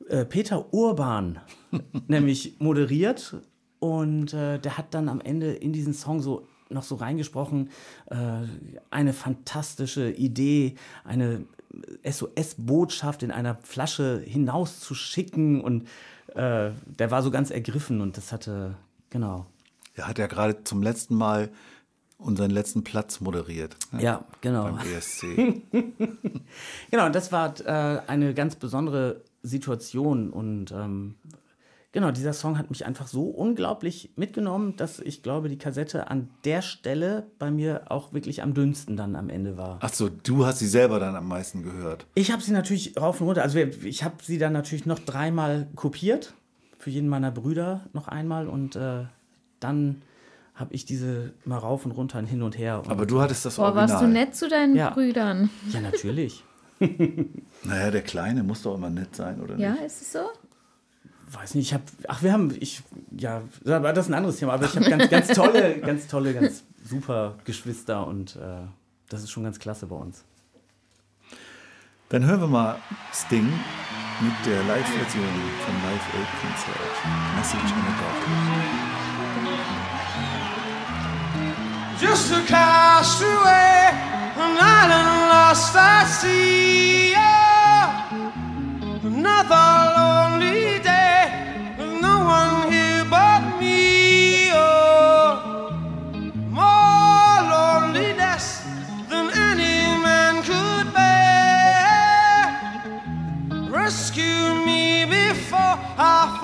S2: äh, Peter Urban (laughs) nämlich moderiert und äh, der hat dann am Ende in diesen Song so noch so reingesprochen, äh, eine fantastische Idee, eine SOS-Botschaft in einer Flasche hinauszuschicken und äh, der war so ganz ergriffen und das hatte, genau.
S3: Er hat ja gerade zum letzten Mal unseren letzten Platz moderiert. ne?
S2: Ja, genau.
S3: Beim ESC. (laughs)
S2: Genau, das war äh, eine ganz besondere Situation und ähm, genau, dieser Song hat mich einfach so unglaublich mitgenommen, dass ich glaube, die Kassette an der Stelle bei mir auch wirklich am dünnsten dann am Ende war.
S3: Ach so, du hast sie selber dann am meisten gehört.
S2: Ich habe sie natürlich rauf und runter, also ich habe sie dann natürlich noch dreimal kopiert, für jeden meiner Brüder noch einmal und äh, dann habe ich diese mal rauf und runter und hin und her. Und,
S3: Aber du hattest das
S1: Boah,
S3: Original.
S1: warst du nett zu deinen
S2: Ja.
S1: Brüdern?
S2: Ja, natürlich. (laughs) (laughs)
S3: Naja, der Kleine muss doch immer nett sein, oder
S1: Ja,
S3: nicht?
S1: ist es so?
S2: Weiß nicht, ich habe, ach, wir haben, ich, ja, das ist ein anderes Thema, aber ich habe ganz, ganz tolle, (laughs) ganz tolle, ganz super Geschwister und äh, das ist schon ganz klasse bei uns.
S3: Dann hören wir mal Sting mit der Live-Version vom Live Aid Konzert. Message in a Bottle.
S5: just a castaway, an island lost at sea. Oh, another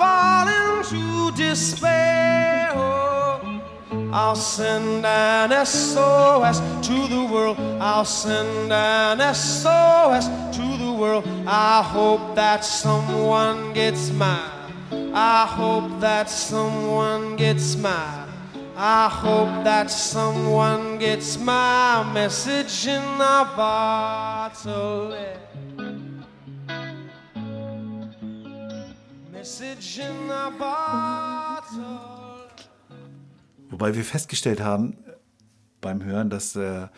S5: fall into despair. Oh, I'll send an SOS to the world. I'll send an SOS to the world. I hope that someone gets mine. I hope that someone gets mine. I hope that someone gets my message in a bottle. Message in a bottle.
S3: Wobei wir festgestellt haben äh, beim Hören, dass, äh,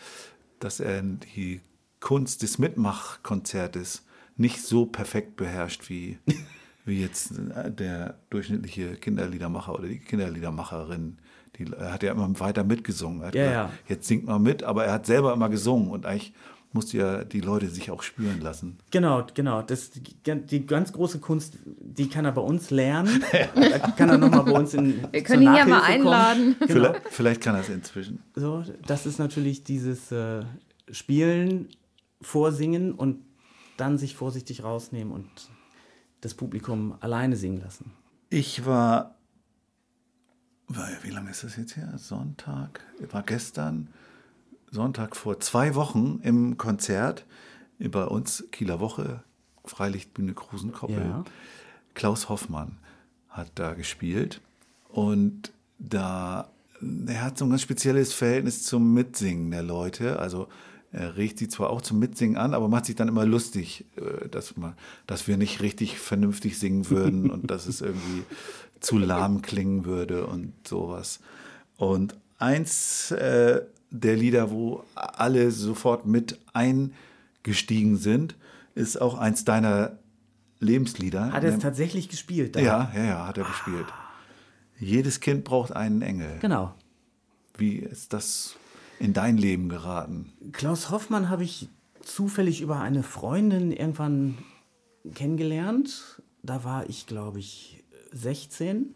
S3: dass er die Kunst des Mitmachkonzertes nicht so perfekt beherrscht wie, (laughs) wie jetzt äh, der durchschnittliche Kinderliedermacher oder die Kinderliedermacherin. Die er hat ja immer weiter mitgesungen. Hat
S2: Ja, ja.
S3: Jetzt singt man mit, aber er hat selber immer gesungen und eigentlich musste ja die Leute sich auch spüren lassen.
S2: Genau, genau. Das, die, die ganz große Kunst, die kann er bei uns lernen. (laughs) Da kann er nochmal bei uns in
S1: Wir können ihn ja mal einladen.
S3: Vielleicht, vielleicht kann er es inzwischen.
S2: So, das ist natürlich dieses äh, Spielen, Vorsingen und dann sich vorsichtig rausnehmen und das Publikum alleine singen lassen.
S3: Ich war, wie lange ist das jetzt her? Sonntag, war gestern, Sonntag vor zwei Wochen im Konzert bei uns, Kieler Woche, Freilichtbühne Krusenkoppel.
S2: Ja.
S3: Klaus Hoffmann hat da gespielt und da, er hat so ein ganz spezielles Verhältnis zum Mitsingen der Leute. Also er regt sie zwar auch zum Mitsingen an, aber macht sich dann immer lustig, äh, dass, man, dass wir nicht richtig vernünftig singen würden und dass es irgendwie zu lahm klingen würde und sowas. Und eins äh, der Lieder, wo alle sofort mit eingestiegen sind, ist auch eins deiner Lebenslieder.
S2: Hat er es tatsächlich gespielt? da?
S3: ja, ja, ja, hat er gespielt. Jedes Kind braucht einen Engel.
S2: Genau.
S3: Wie ist das in dein Leben geraten?
S2: Klaus Hoffmann habe ich zufällig über eine Freundin irgendwann kennengelernt. Da war ich, glaube ich, 16.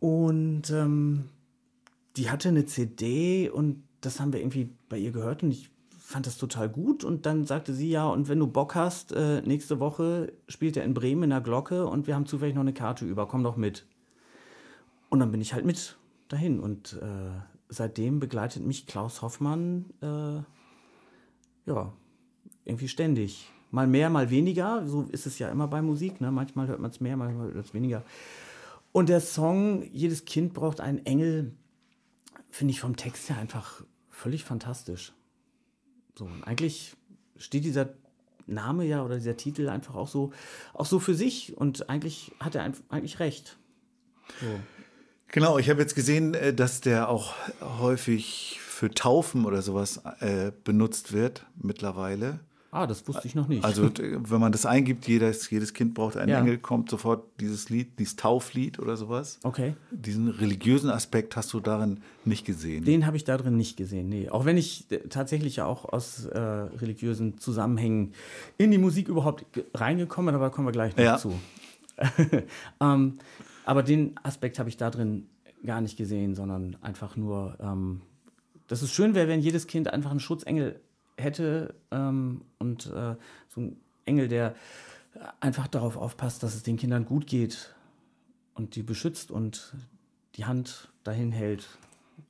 S2: Und ähm, die hatte eine CD und das haben wir irgendwie bei ihr gehört und ich fand das total gut. Und dann sagte sie, ja, und wenn du Bock hast, äh, nächste Woche spielt er in Bremen in der Glocke und wir haben zufällig noch eine Karte über, komm doch mit. Und dann bin ich halt mit dahin und äh, seitdem begleitet mich Klaus Hoffmann äh, ja, irgendwie ständig. Mal mehr, mal weniger. So ist es ja immer bei Musik. Ne? Manchmal hört man es mehr, manchmal hört es weniger. Und der Song Jedes Kind braucht einen Engel, finde ich vom Text her einfach völlig fantastisch. So, und eigentlich steht dieser Name ja oder dieser Titel einfach auch so, auch so für sich und eigentlich hat er eigentlich recht. So.
S3: Genau, ich habe jetzt gesehen, äh, dass der auch häufig für Taufen oder sowas äh, benutzt wird mittlerweile.
S2: Ah, das wusste ich noch nicht.
S3: Also wenn man das eingibt, jedes, jedes Kind braucht einen
S2: Ja.
S3: Engel, kommt sofort dieses Lied, dieses Tauflied oder sowas.
S2: okay.
S3: Diesen religiösen Aspekt hast du darin nicht gesehen.
S2: Den habe ich da drin nicht gesehen, nee. Auch wenn ich äh, tatsächlich ja auch aus äh, religiösen Zusammenhängen in die Musik überhaupt ge- reingekommen bin, aber da kommen wir gleich noch
S3: Ja.
S2: zu. (laughs) ähm, aber den Aspekt habe ich da drin gar nicht gesehen, sondern einfach nur, ähm, dass es schön wäre, wenn jedes Kind einfach einen Schutzengel hätte ähm, und äh, so ein Engel, der einfach darauf aufpasst, dass es den Kindern gut geht und die beschützt und die Hand dahin hält.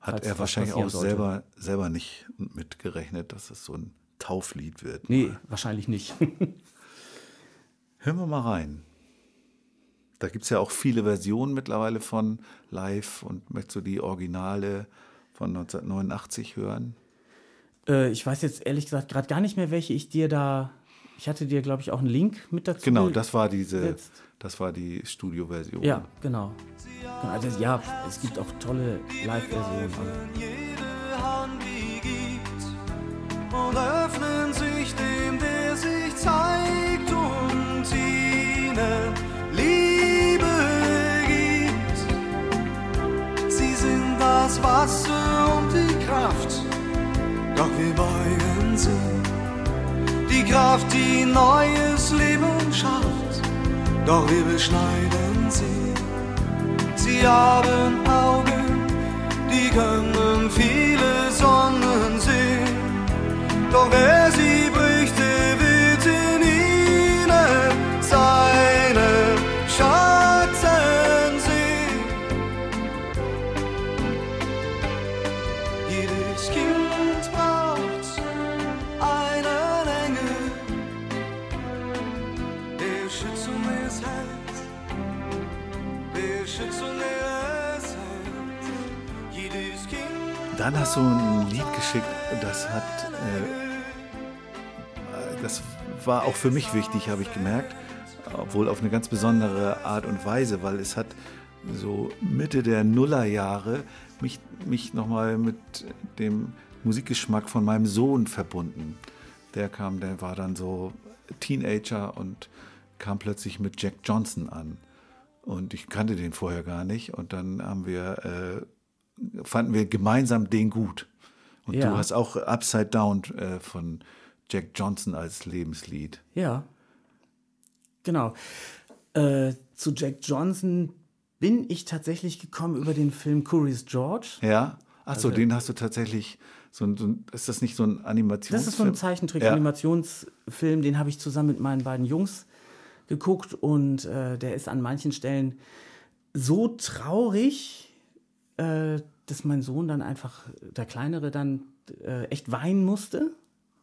S3: Hat er wahrscheinlich auch
S2: sollte.
S3: selber, selber nicht mitgerechnet, dass es so ein Tauflied wird.
S2: Nee, wahrscheinlich nicht. (laughs)
S3: Hören wir mal rein. Da gibt es ja auch viele Versionen mittlerweile von live und möchtest du die Originale von 1989 hören?
S2: Äh, ich weiß jetzt ehrlich gesagt gerade gar nicht mehr, welche ich dir da. Ich hatte dir, glaube ich, auch einen Link mit dazu.
S3: Genau,
S2: ge-
S3: das war diese,
S2: Jetzt.
S3: das war die Studioversion.
S2: Ja, genau. Genau, Also, ja, es gibt auch tolle Live-Versionen.
S6: jede Hand die gibt und öffnen sich dem, der sich zeigt und ihnen Liebe gibt. Sie sind das Wasser und die Kraft, doch wir beugen sie. Die Kraft, die neues Leben schafft, doch wir beschneiden sie. Sie haben Augen, die können viele Sonnen sehen. Doch wer sie
S3: Dann hast du ein Lied geschickt, das hat, äh, das war auch für mich wichtig, habe ich gemerkt, obwohl auf eine ganz besondere Art und Weise, weil es hat so Mitte der Nullerjahre mich, mich nochmal mit dem Musikgeschmack von meinem Sohn verbunden. Der kam, der war dann so Teenager und kam plötzlich mit Jack Johnson an. Und ich kannte den vorher gar nicht. Und dann haben wir äh, fanden wir gemeinsam den gut. Und
S2: Ja.
S3: du hast auch Upside Down äh, von Jack Johnson als Lebenslied.
S2: Ja. Genau. Äh, zu Jack Johnson bin ich tatsächlich gekommen über den Film Curious George.
S3: Ja? Achso,
S2: Also
S3: den hast du tatsächlich. So ein, so ein, ist das nicht so ein Animationsfilm?
S2: Das ist so ein Zeichentrick-Animationsfilm, den habe ich zusammen mit meinen beiden Jungs geguckt und äh, der ist an manchen Stellen so traurig, äh, dass mein Sohn dann einfach, der Kleinere dann äh, echt weinen musste,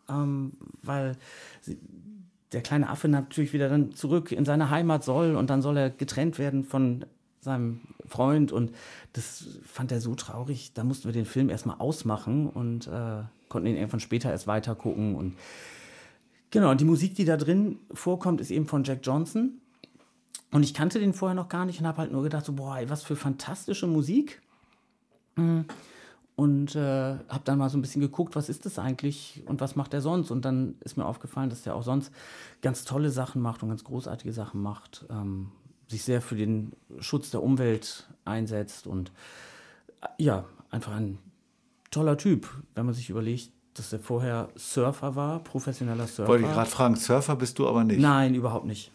S2: ähm, weil sie, der kleine Affe natürlich wieder dann zurück in seine Heimat soll und dann soll er getrennt werden von seinem Freund und das fand er so traurig, da mussten wir den Film erstmal ausmachen und äh, konnten ihn irgendwann später erst weiter gucken und genau, und die Musik, die da drin vorkommt, ist eben von Jack Johnson und ich kannte den vorher noch gar nicht und habe halt nur gedacht, so, boah, ey, was für fantastische Musik. Mm. Und äh, habe dann mal so ein bisschen geguckt, was ist das eigentlich und was macht er sonst? Und dann ist mir aufgefallen, dass er auch sonst ganz tolle Sachen macht und ganz großartige Sachen macht, ähm, sich sehr für den Schutz der Umwelt einsetzt und äh, ja, einfach ein toller Typ, wenn man sich überlegt, dass er vorher Surfer war, professioneller Surfer.
S3: Wollte ich gerade fragen, Surfer bist du aber nicht.
S2: Nein, überhaupt nicht.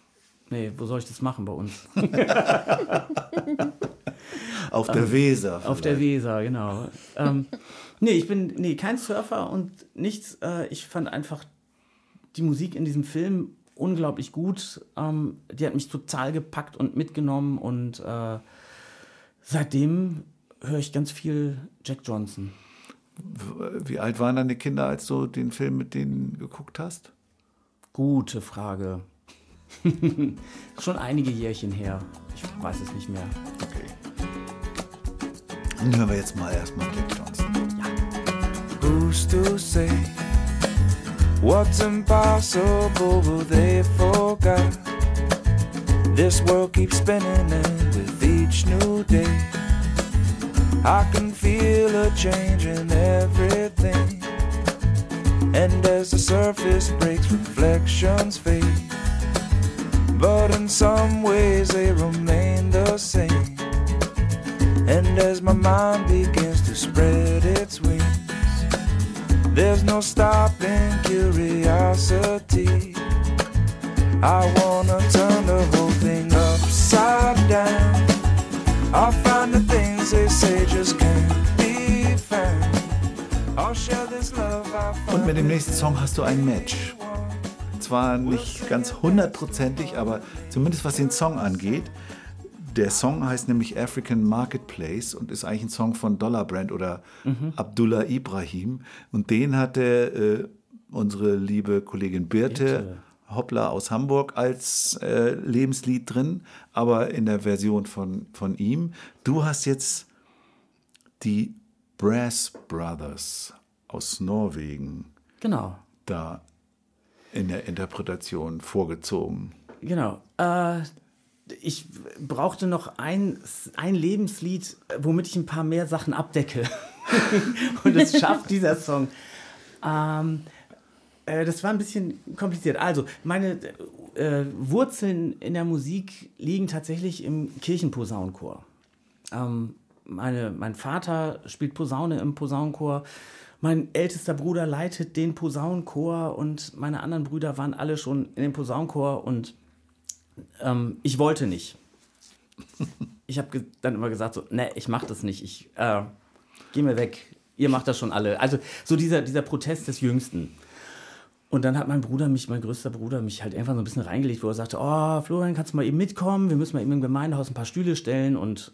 S2: Nee, wo soll ich das machen bei uns? (laughs)
S3: Auf der Weser.
S2: Auf der
S3: vielleicht.
S2: Weser, genau. ähm, nee, ich bin nee, kein Surfer und nichts. Äh, ich fand einfach die Musik in diesem Film unglaublich gut. Ähm, die hat mich total gepackt und mitgenommen und äh, seitdem höre ich ganz viel Jack Johnson.
S3: Wie alt waren deine Kinder, als du den Film mit denen geguckt hast?
S2: Gute Frage. (laughs) Schon einige Jährchen her. Ich weiß es nicht mehr.
S3: Okay. Dann hören wir jetzt mal erstmal Jack Johnson.
S6: Who's to say what's impossible? Will they forgot? This world keeps spinning, and with each new day, I can feel a change in everything. And as the surface breaks, reflections fade. But in some ways, they remain the same. And as my mind begins to spread its wings, there's no stopping curiosity. I wanna turn the whole thing upside down. I'll find the things they say just can't be found. I'll share this love I find.
S3: Und mit dem nächsten Song hast du ein Match. Zwar nicht ganz hundertprozentig, aber zumindest was den Song angeht. Der Song heißt nämlich African Marketplace und ist eigentlich ein Song von Dollar Brand oder Abdullah Ibrahim. Und den hatte äh, unsere liebe Kollegin Birte,
S2: Birte.
S3: Hoppler aus Hamburg als äh, Lebenslied drin, aber in der Version von, von ihm. Du hast jetzt die Brass Brothers aus Norwegen
S2: Genau.
S3: da in der Interpretation vorgezogen.
S2: Genau. Äh, ich brauchte noch ein, ein Lebenslied, womit ich ein paar mehr Sachen abdecke. (laughs) Und das schafft dieser Song. Ähm, äh, das war ein bisschen kompliziert. Also, meine äh, Wurzeln in der Musik liegen tatsächlich im Kirchenposaunenchor. Ähm, meine, mein Vater spielt Posaune im Posaunenchor. Mein ältester Bruder leitet den Posaunenchor und meine anderen Brüder waren alle schon in dem Posaunenchor und ähm, ich wollte nicht. Ich habe dann immer gesagt so, ne, ich mach das nicht. Ich äh, geh mir weg. Ihr macht das schon alle. Also so dieser, dieser Protest des Jüngsten. Und dann hat mein Bruder mich, mein größter Bruder, mich halt einfach so ein bisschen reingelegt, wo er sagte, oh, Florian, kannst du mal eben mitkommen? Wir müssen mal eben im Gemeindehaus ein paar Stühle stellen und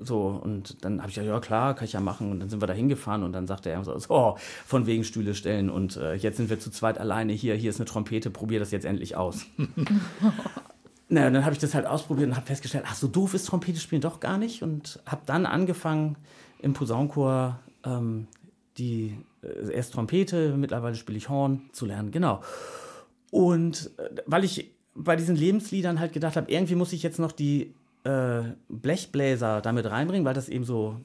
S2: so. Und dann habe ich gesagt, ja klar, kann ich ja machen. Und dann sind wir da hingefahren und dann sagte er so, oh, von wegen Stühle stellen. Und äh, jetzt sind wir zu zweit alleine hier. Hier ist eine Trompete, probier das jetzt endlich aus. (laughs) Na, und dann habe ich das halt ausprobiert und habe festgestellt, ach, so doof ist Trompete spielen doch gar nicht. Und habe dann angefangen im Posaunenchor ähm, die äh, erst Trompete, mittlerweile spiele ich Horn zu lernen, genau. Und äh, weil ich bei diesen Lebensliedern halt gedacht habe, irgendwie muss ich jetzt noch die äh, Blechbläser damit reinbringen, weil das eben so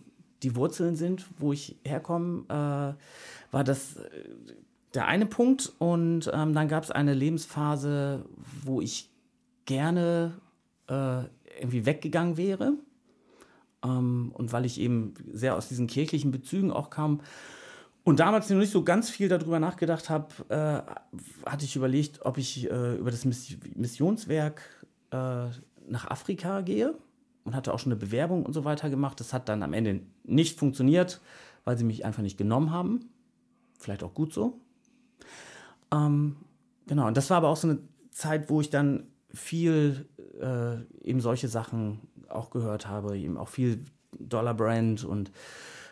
S2: die Wurzeln sind, wo ich herkomme, äh, war das äh, der eine Punkt. Und ähm, dann gab es eine Lebensphase, wo ich gerne äh, irgendwie weggegangen wäre. Ähm, und weil ich eben sehr aus diesen kirchlichen Bezügen auch kam. Und damals noch nicht so ganz viel darüber nachgedacht habe, äh, hatte ich überlegt, ob ich äh, über das Miss Missionswerk äh, nach Afrika gehe und hatte auch schon eine Bewerbung und so weiter gemacht. Das hat dann am Ende nicht funktioniert, weil sie mich einfach nicht genommen haben. Vielleicht auch gut so. Ähm, genau, und das war aber auch so eine Zeit, wo ich dann viel äh, eben solche Sachen auch gehört habe, eben auch viel Dollar Brand und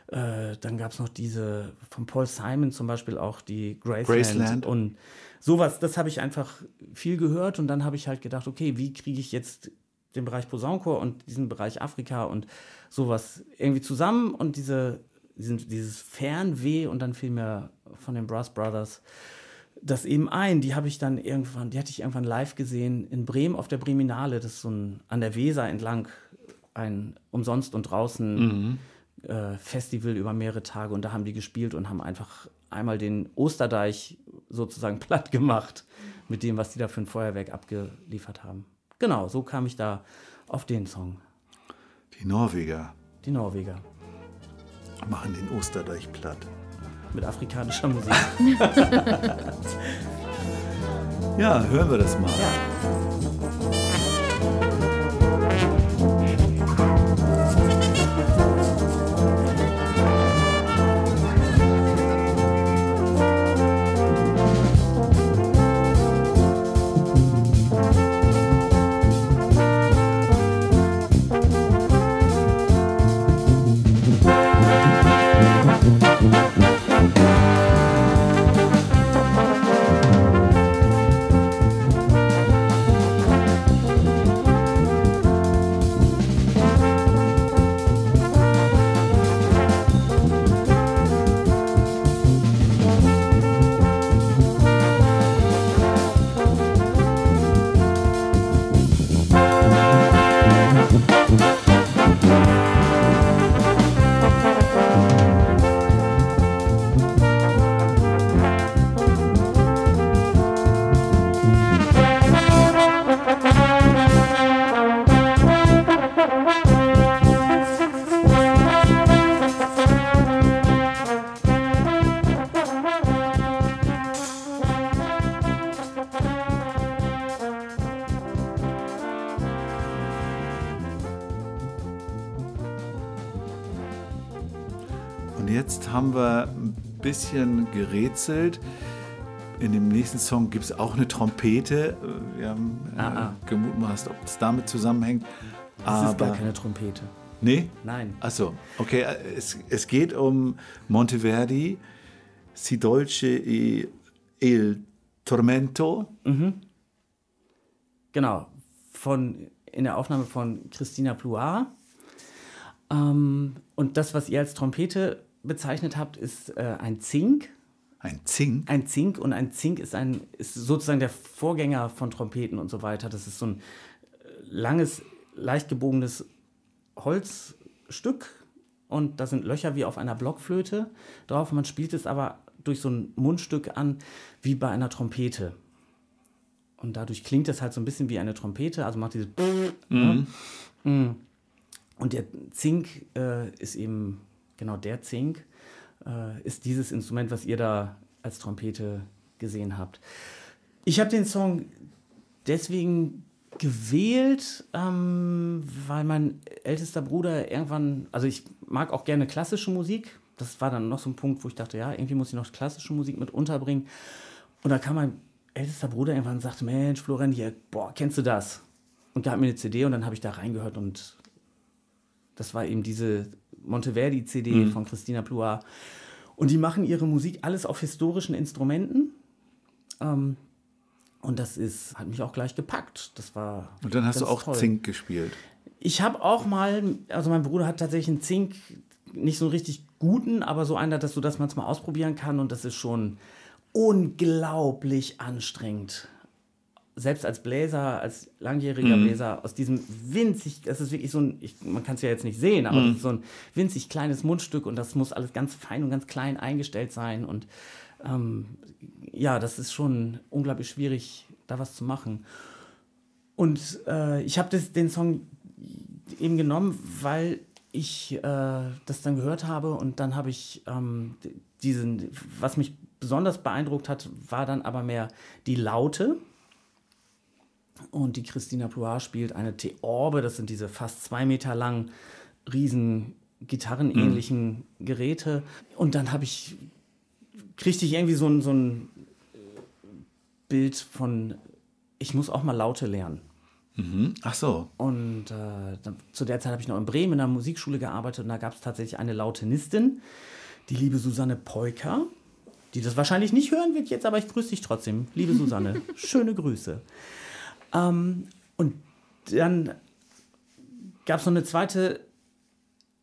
S2: äh, dann gab es noch diese von Paul Simon zum Beispiel auch die Graceland,
S3: Graceland.
S2: und sowas. Das habe ich einfach viel gehört und dann habe ich halt gedacht, okay, wie kriege ich jetzt den Bereich Posaunenchor und diesen Bereich Afrika und sowas irgendwie zusammen und diese, diesen, dieses Fernweh und dann fiel mir von den Brass Brothers das eben ein. Die habe ich dann irgendwann, die hatte ich irgendwann live gesehen in Bremen auf der Breminale. Das ist so ein an der Weser entlang ein umsonst und draußen äh, Festival über mehrere Tage und da haben die gespielt und haben einfach einmal den Osterdeich sozusagen (laughs) platt gemacht mit dem, was die da für ein Feuerwerk abgeliefert haben. Genau, so kam ich da auf den Song.
S3: Die Norweger
S2: Die Norweger
S3: machen den Osterdeich platt.
S2: Mit afrikanischer Musik. (laughs)
S3: Ja, hören wir das mal. Und ein bisschen gerätselt. In dem nächsten Song gibt es auch eine Trompete. Wir haben
S2: Ah, ah.
S3: äh, gemutmaßt, ob es damit zusammenhängt.
S2: Das ist gar
S3: Aber-
S2: keine Trompete.
S3: Nee?
S2: Nein.
S3: Achso, okay. äh, Es, es geht um Monteverdi, Si dolce e il tormento.
S2: Genau. Von, in der Aufnahme von Christina Ploir. Ähm, und das, was ihr als Trompete bezeichnet habt, ist äh, ein Zink.
S3: Ein Zink.
S2: Ein Zink und ein Zink ist, ein, ist sozusagen der Vorgänger von Trompeten und so weiter. Das ist so ein äh, langes, leicht gebogenes Holzstück und da sind Löcher wie auf einer Blockflöte drauf. Man spielt es aber durch so ein Mundstück an, wie bei einer Trompete. Und dadurch klingt es halt so ein bisschen wie eine Trompete, also macht dieses ne? Mm. Und der Zink äh, ist eben, genau der Zink, äh, ist dieses Instrument, was ihr da als Trompete gesehen habt. Ich habe den Song deswegen gewählt, ähm, weil mein ältester Bruder irgendwann, also ich mag auch gerne klassische Musik. Das war dann noch so ein Punkt, wo ich dachte, ja, irgendwie muss ich noch klassische Musik mit unterbringen. Und da kam mein ältester Bruder irgendwann und sagte, Mensch, Florian, hier, boah, kennst du das? Und gab mir eine CD und dann habe ich da reingehört und das war eben diese Monteverdi-CD von Christina Ploir. Und die machen ihre Musik alles auf historischen Instrumenten. Ähm, und das ist, hat mich auch gleich gepackt. Das war.
S3: Und dann hast du auch
S2: toll.
S3: Zink gespielt.
S2: Ich habe auch mal, also mein Bruder hat tatsächlich einen Zink, nicht so einen richtig guten, aber so einer, dass du das manchmal ausprobieren kann und das ist schon unglaublich anstrengend. Selbst als Bläser, als langjähriger Bläser, aus diesem winzig, das ist wirklich so ein, ich, man kann es ja jetzt nicht sehen, aber das ist so ein winzig kleines Mundstück und das muss alles ganz fein und ganz klein eingestellt sein und ähm, ja, das ist schon unglaublich schwierig, da was zu machen. Und äh, ich habe den Song eben genommen, weil ich äh, das dann gehört habe und dann habe ich ähm, diesen, was mich besonders beeindruckt hat, war dann aber mehr die Laute. Und die Christina Ploir spielt eine Theorbe, das sind diese fast zwei Meter langen, riesen gitarrenähnlichen Geräte. Und dann habe ich, kriegte ich irgendwie so ein, so ein Bild von, ich muss auch mal Laute lernen.
S3: Ach so.
S2: Und äh, dann, zu der Zeit habe ich noch in Bremen in einer Musikschule gearbeitet und da gab es tatsächlich eine Lautenistin, die liebe Susanne Peuker, die das wahrscheinlich nicht hören wird jetzt, aber ich grüße dich trotzdem. Liebe Susanne, (laughs) schöne Grüße. Ähm, und dann gab es noch eine zweite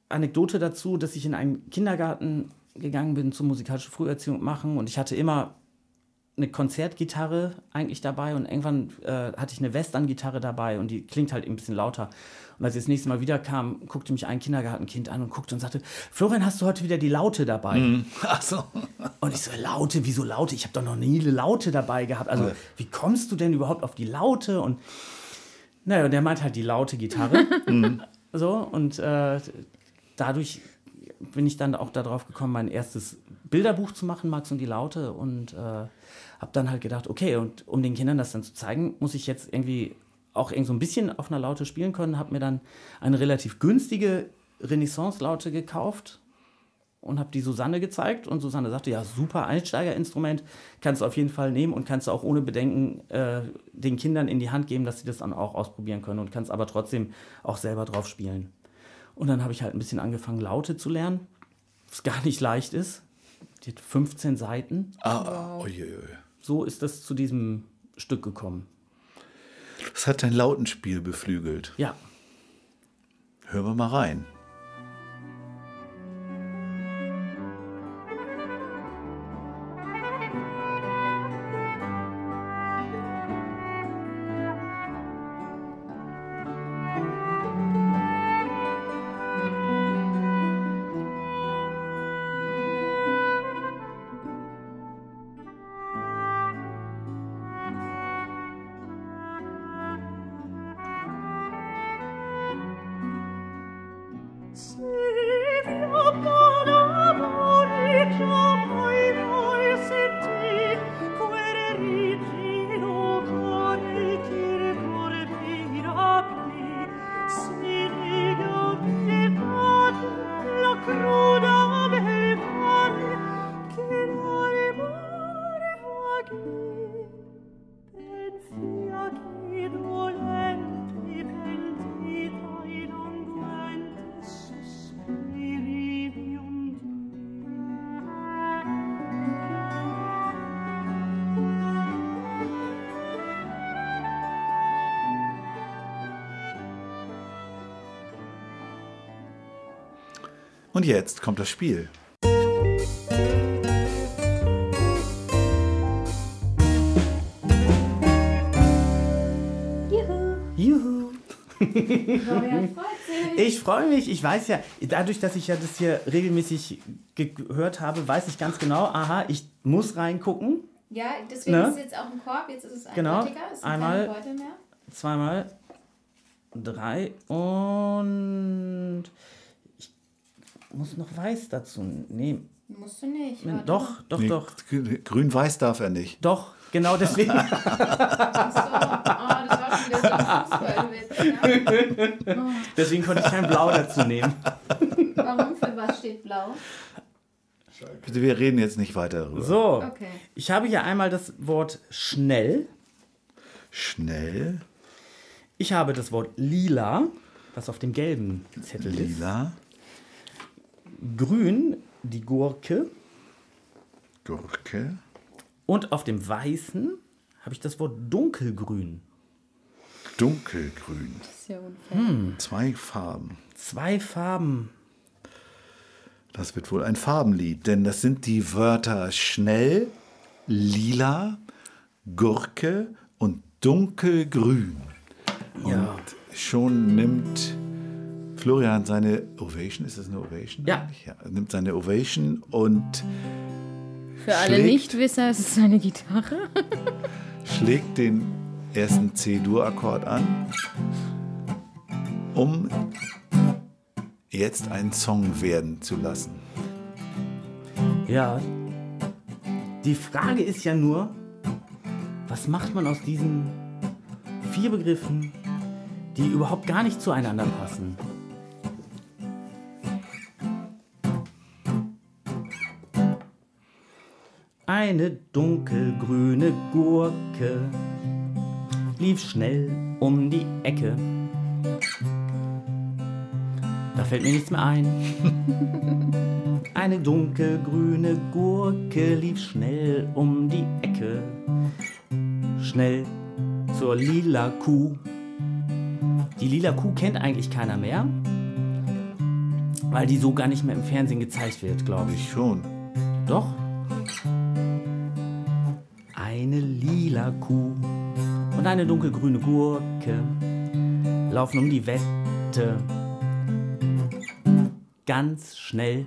S2: Anekdote dazu, dass ich in einen Kindergarten gegangen bin zum musikalische Früherziehung machen. Und ich hatte immer eine Konzertgitarre eigentlich dabei und irgendwann äh, hatte ich eine Western-Gitarre dabei und die klingt halt ein bisschen lauter. Und als ich das nächste Mal wieder kam, guckte mich ein Kindergartenkind an und guckte und sagte, Florian, hast du heute wieder die Laute dabei? (laughs)
S3: Ach so.
S2: Und ich so, Laute, wieso Laute? Ich habe doch noch nie eine Laute dabei gehabt. Also, wie kommst du denn überhaupt auf die Laute? Und naja, und der meint halt die laute Gitarre. (laughs) so, und äh, dadurch bin ich dann auch darauf gekommen, mein erstes Bilderbuch zu machen, Max und die Laute. Und äh, habe dann halt gedacht, okay, und um den Kindern das dann zu zeigen, muss ich jetzt irgendwie auch irgend so ein bisschen auf einer Laute spielen können. Habe mir dann eine relativ günstige Renaissance-Laute gekauft und habe die Susanne gezeigt und Susanne sagte, ja, super Einsteigerinstrument, kannst du auf jeden Fall nehmen und kannst du auch ohne Bedenken äh, den Kindern in die Hand geben, dass sie das dann auch ausprobieren können und kannst aber trotzdem auch selber drauf spielen. Und dann habe ich halt ein bisschen angefangen, Laute zu lernen, was gar nicht leicht ist. Die hat 15 Seiten.
S3: Ah, uiuiui.
S2: So ist das zu diesem Stück gekommen.
S3: Das hat dein Lautenspiel beflügelt.
S2: Ja,
S3: Hören wir mal rein. Und jetzt kommt das Spiel.
S2: Juhu. Ich freue mich. Ich weiß ja, dadurch, dass ich ja das hier regelmäßig gehört habe, weiß ich ganz genau, aha, ich muss reingucken.
S1: Ja, deswegen
S2: Ne?
S1: ist es jetzt auch ein Korb, jetzt ist es ein
S2: Genau.
S1: Es
S2: Einmal-
S1: keine Beutel mehr.
S2: Zweimal, drei und muss noch weiß dazu nehmen.
S1: Musst du nicht. warte
S2: Doch, doch,
S3: Nee,
S2: doch.
S3: Grün-Weiß darf er nicht.
S2: Doch, genau deswegen.
S1: mal. (laughs) Ach so. Oh, das war schon wieder so ein
S2: deswegen konnte ich kein Blau dazu nehmen.
S1: Warum? Für was steht blau?
S3: Bitte, wir reden jetzt nicht weiter darüber.
S2: So,
S1: Okay.
S2: ich habe hier einmal das Wort schnell.
S3: Schnell,
S2: Ich habe das Wort lila, was auf dem gelben Zettel ist.
S3: lila,
S2: Grün, die Gurke.
S3: Gurke,
S2: Und auf dem weißen habe ich das Wort dunkelgrün.
S3: dunkelgrün.
S1: Das ist ja unfair.
S3: Zwei Farben.
S2: Zwei Farben.
S3: Das wird wohl ein Farbenlied, denn das sind die Wörter schnell, lila, Gurke und dunkelgrün.
S2: Ja.
S3: Und schon nimmt Florian seine Ovation, ist das eine Ovation?
S2: Ja.
S3: ja. er Nimmt seine Ovation und
S1: Für alle Nichtwisser ist es eine Gitarre.
S3: schlägt den ersten C-Dur-Akkord an, um jetzt einen Song werden zu lassen.
S2: Ja. Die Frage ist ja nur, was macht man aus diesen vier Begriffen, die überhaupt gar nicht zueinander passen? Eine dunkelgrüne Gurke lief schnell um die Ecke. Da fällt mir nichts mehr ein. (laughs) Eine dunkelgrüne Gurke lief schnell um die Ecke. Schnell zur lila Kuh. Die lila Kuh kennt eigentlich keiner mehr, weil die so gar nicht mehr im Fernsehen gezeigt wird, glaube ich.
S3: Ich schon.
S2: Doch? Lila Kuh und eine dunkelgrüne Gurke laufen um die Wette. Ganz schnell.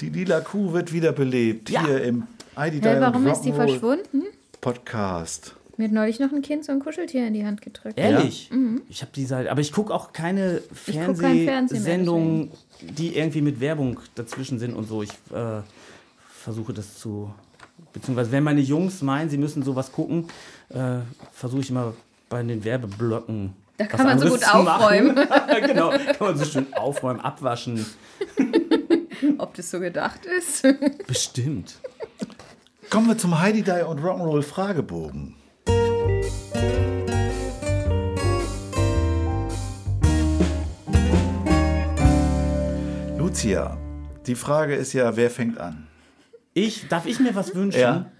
S3: Die lila Kuh wird wiederbelebt
S2: Ja.
S3: hier im ID
S1: Hey, warum ist die verschwunden?
S3: Podcast.
S1: Mir hat neulich noch ein Kind so ein Kuscheltier in die Hand gedrückt.
S2: Ehrlich? Ich habe die Seite, aber ich gucke auch keine Fernsehsendungen, die irgendwie mit Werbung dazwischen sind und so. Ich äh, versuche das zu, beziehungsweise wenn meine Jungs meinen, sie müssen sowas gucken, äh, versuche ich immer bei den Werbeblöcken.
S1: Da
S2: was
S1: kann man so gut aufräumen. (laughs)
S2: genau, kann man so schön aufräumen, abwaschen. (laughs)
S1: Ob das so gedacht ist?
S2: Bestimmt.
S3: Kommen wir zum Heidi Die und Rock'n'Roll Fragebogen. Lucia, die Frage ist ja, wer fängt an?
S2: Ich, darf ich mir was wünschen?
S3: Ja.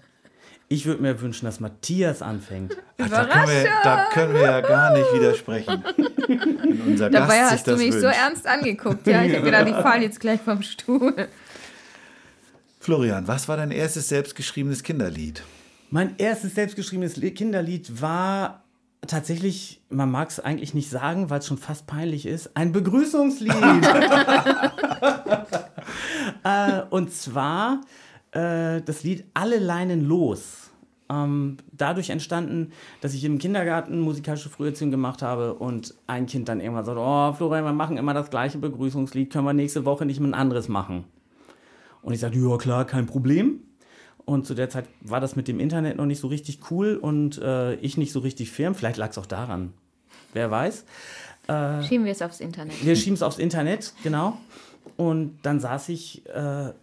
S2: Ich würde mir wünschen, dass Matthias anfängt.
S3: Ach, da, können wir, da können wir ja gar nicht widersprechen.
S1: Dabei
S3: Gast sich
S1: hast du
S3: das
S1: mich so
S3: wünscht.
S1: ernst angeguckt. Ja, ich habe gedacht, ich falle jetzt gleich vom Stuhl.
S3: Florian, was war dein erstes selbstgeschriebenes Kinderlied?
S2: Mein erstes selbstgeschriebenes Li- Kinderlied war tatsächlich, man mag es eigentlich nicht sagen, weil es schon fast peinlich ist, ein Begrüßungslied. (laughs) äh, und zwar äh, das Lied Alle Leinen los. Ähm, dadurch entstanden, dass ich im Kindergarten musikalische Früherziehung gemacht habe und ein Kind dann irgendwann sagt, oh Florian, wir machen immer das gleiche Begrüßungslied, können wir nächste Woche nicht mal ein anderes machen? Und ich sagte, ja klar, kein Problem. Und zu der Zeit war das mit dem Internet noch nicht so richtig cool und äh, ich nicht so richtig firm. Vielleicht lag es auch daran. Wer weiß.
S1: Schieben wir es aufs Internet.
S2: Wir schieben es aufs Internet, genau. Und dann saß ich äh,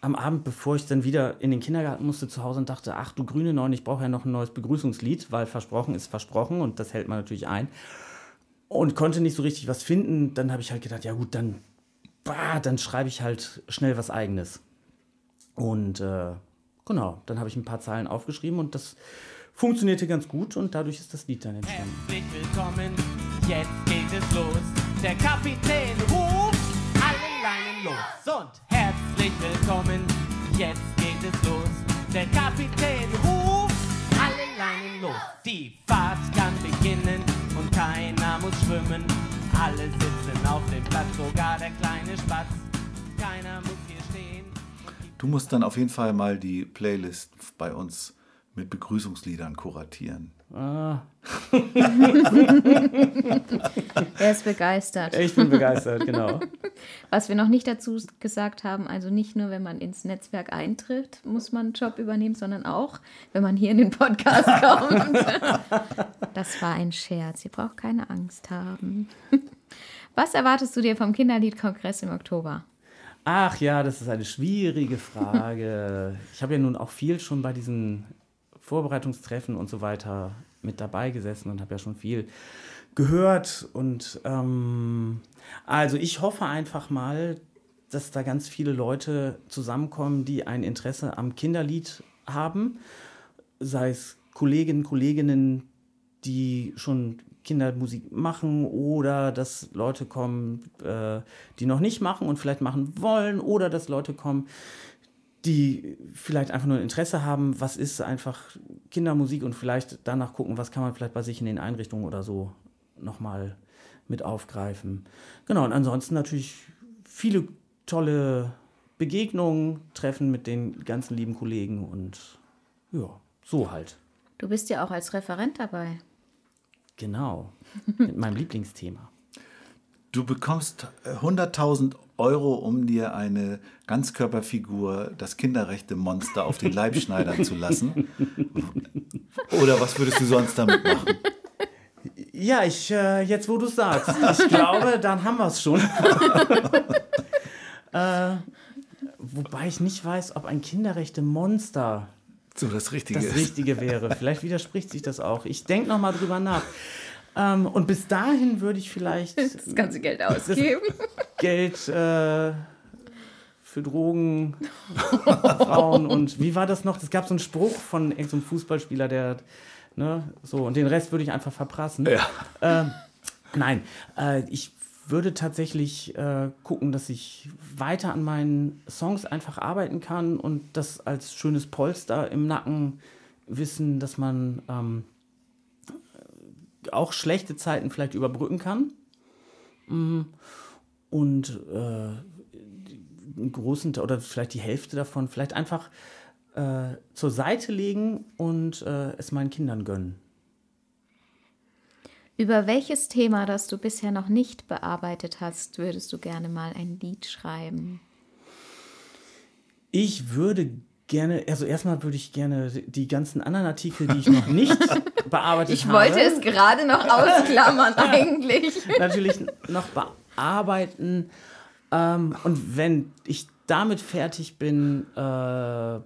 S2: am Abend, bevor ich dann wieder in den Kindergarten musste, zu Hause und dachte, ach du grüne Neun, ich brauche ja noch ein neues Begrüßungslied, weil versprochen ist versprochen und das hält man natürlich ein. Und konnte nicht so richtig was finden. Dann habe ich halt gedacht, ja gut, dann, bah, dann schreibe ich halt schnell was eigenes. Und äh, genau, dann habe ich ein paar Zeilen aufgeschrieben und das funktionierte ganz gut und dadurch ist das Lied dann entstanden.
S4: Herzlich willkommen, jetzt geht es los. Der Kapitän ruft alle Leinen los. Und herzlich willkommen, jetzt geht es los. Der Kapitän ruft alle Leinen los. Die Fahrt kann beginnen und keiner muss schwimmen. Alle sitzen auf dem Platz, sogar der kleine Spatz. Keiner muss stehen.
S3: Du musst dann auf jeden Fall mal die Playlist bei uns mit Begrüßungsliedern kuratieren. (laughs)
S1: Er ist begeistert.
S2: Ich bin begeistert, genau.
S1: Was wir noch nicht dazu gesagt haben, also nicht nur, wenn man ins Netzwerk eintritt, muss man einen Job übernehmen, sondern auch, wenn man hier in den Podcast (laughs) kommt. Das war ein Scherz. Ihr braucht keine Angst haben. Was erwartest du dir vom Kinderliedkongress im Oktober?
S2: Ach ja, das ist eine schwierige Frage. (laughs) Ich habe ja nun auch viel schon bei diesen Vorbereitungstreffen und so weiter mit dabei gesessen und habe ja schon viel gehört. Und ähm, also ich hoffe einfach mal, dass da ganz viele Leute zusammenkommen, die ein Interesse am Kinderlied haben, sei es Kolleginnen, Kolleginnen, die schon Kindermusik machen oder dass Leute kommen, äh, die noch nicht machen und vielleicht machen wollen oder dass Leute kommen, die vielleicht einfach nur ein Interesse haben, was ist einfach Kindermusik und vielleicht danach gucken, was kann man vielleicht bei sich in den Einrichtungen oder so nochmal mit aufgreifen. Genau, und ansonsten natürlich viele tolle Begegnungen, Treffen mit den ganzen lieben Kollegen und ja, so halt.
S1: Du bist ja auch als Referent dabei.
S2: Genau, (laughs) mit meinem Lieblingsthema.
S3: Du bekommst äh, 100.000 Euro, um dir eine Ganzkörperfigur, das kinderrechte Monster, auf den Leib schneidern zu lassen. (laughs) Oder was würdest du sonst damit machen?
S2: Ja, ich, äh, jetzt wo du es sagst, ich glaube, (laughs) dann haben wir es schon. äh, wobei ich nicht weiß, ob ein kinderrechte Monster
S3: So das Richtige
S2: das
S3: ist.
S2: Richtige wäre. Vielleicht widerspricht sich das auch. Ich denke noch mal drüber nach. Ähm, und bis dahin würde ich vielleicht
S1: Das ganze Geld ausgeben. (laughs)
S2: Geld äh, für Drogen, Frauen und wie war das noch? Es gab so einen Spruch von irgendeinem Fußballspieler, der ne, so und den Rest würde ich einfach verprassen.
S3: Ja.
S2: Ähm, nein, äh, ich würde tatsächlich äh, gucken, dass ich weiter an meinen Songs einfach arbeiten kann und das als schönes Polster im Nacken wissen, dass man ähm, auch schlechte Zeiten vielleicht überbrücken kann. Mm, Und äh, einen großen oder vielleicht die Hälfte davon vielleicht einfach äh, zur Seite legen und äh, es meinen Kindern gönnen.
S1: Über welches Thema, das du bisher noch nicht bearbeitet hast, würdest du gerne mal ein Lied schreiben?
S2: Ich würde gerne, also erstmal würde ich gerne die ganzen anderen Artikel, die ich noch nicht (laughs) bearbeitet
S1: Ich
S2: habe,
S1: wollte es gerade noch ausklammern (laughs) eigentlich.
S2: natürlich noch bearbeiten. Ähm, und wenn ich damit fertig bin, äh, weiß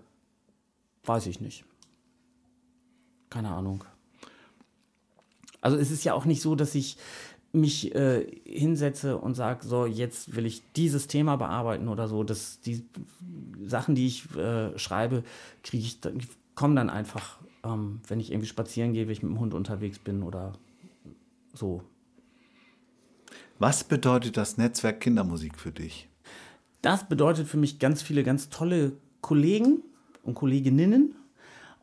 S2: ich nicht. Keine Ahnung. Also es ist ja auch nicht so, dass ich mich äh, hinsetze und sage, so, jetzt will ich dieses Thema bearbeiten oder so. Das, die Sachen, die ich äh, schreibe, kriege ich, dann- kommen dann einfach, ähm, wenn ich irgendwie spazieren gehe, wenn ich mit dem Hund unterwegs bin oder so.
S3: Was bedeutet das Netzwerk Kindermusik für dich?
S2: Das bedeutet für mich ganz viele ganz tolle Kollegen und Kolleginnen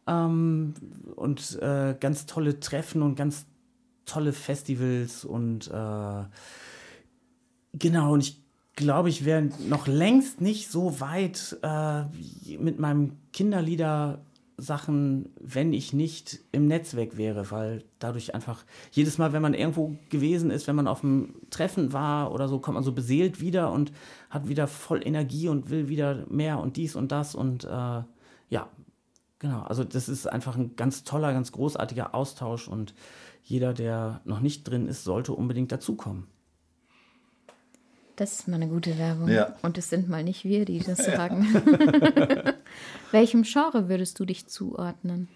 S2: ähm, und äh, ganz tolle Treffen und ganz tolle Festivals und äh, genau, und ich glaube, ich wäre noch längst nicht so weit äh, mit meinem Kinderlieder Sachen, wenn ich nicht im Netzwerk wäre, weil dadurch einfach jedes Mal, wenn man irgendwo gewesen ist, wenn man auf einem Treffen war oder so, kommt man so beseelt wieder und hat wieder voll Energie und will wieder mehr und dies und das und äh, ja, genau. Also das ist einfach ein ganz toller, ganz großartiger Austausch und jeder, der noch nicht drin ist, sollte unbedingt dazukommen.
S1: Das ist mal eine gute Werbung.
S3: Ja.
S1: Und es sind mal nicht wir, die das sagen. (laughs) Welchem Genre würdest du dich zuordnen?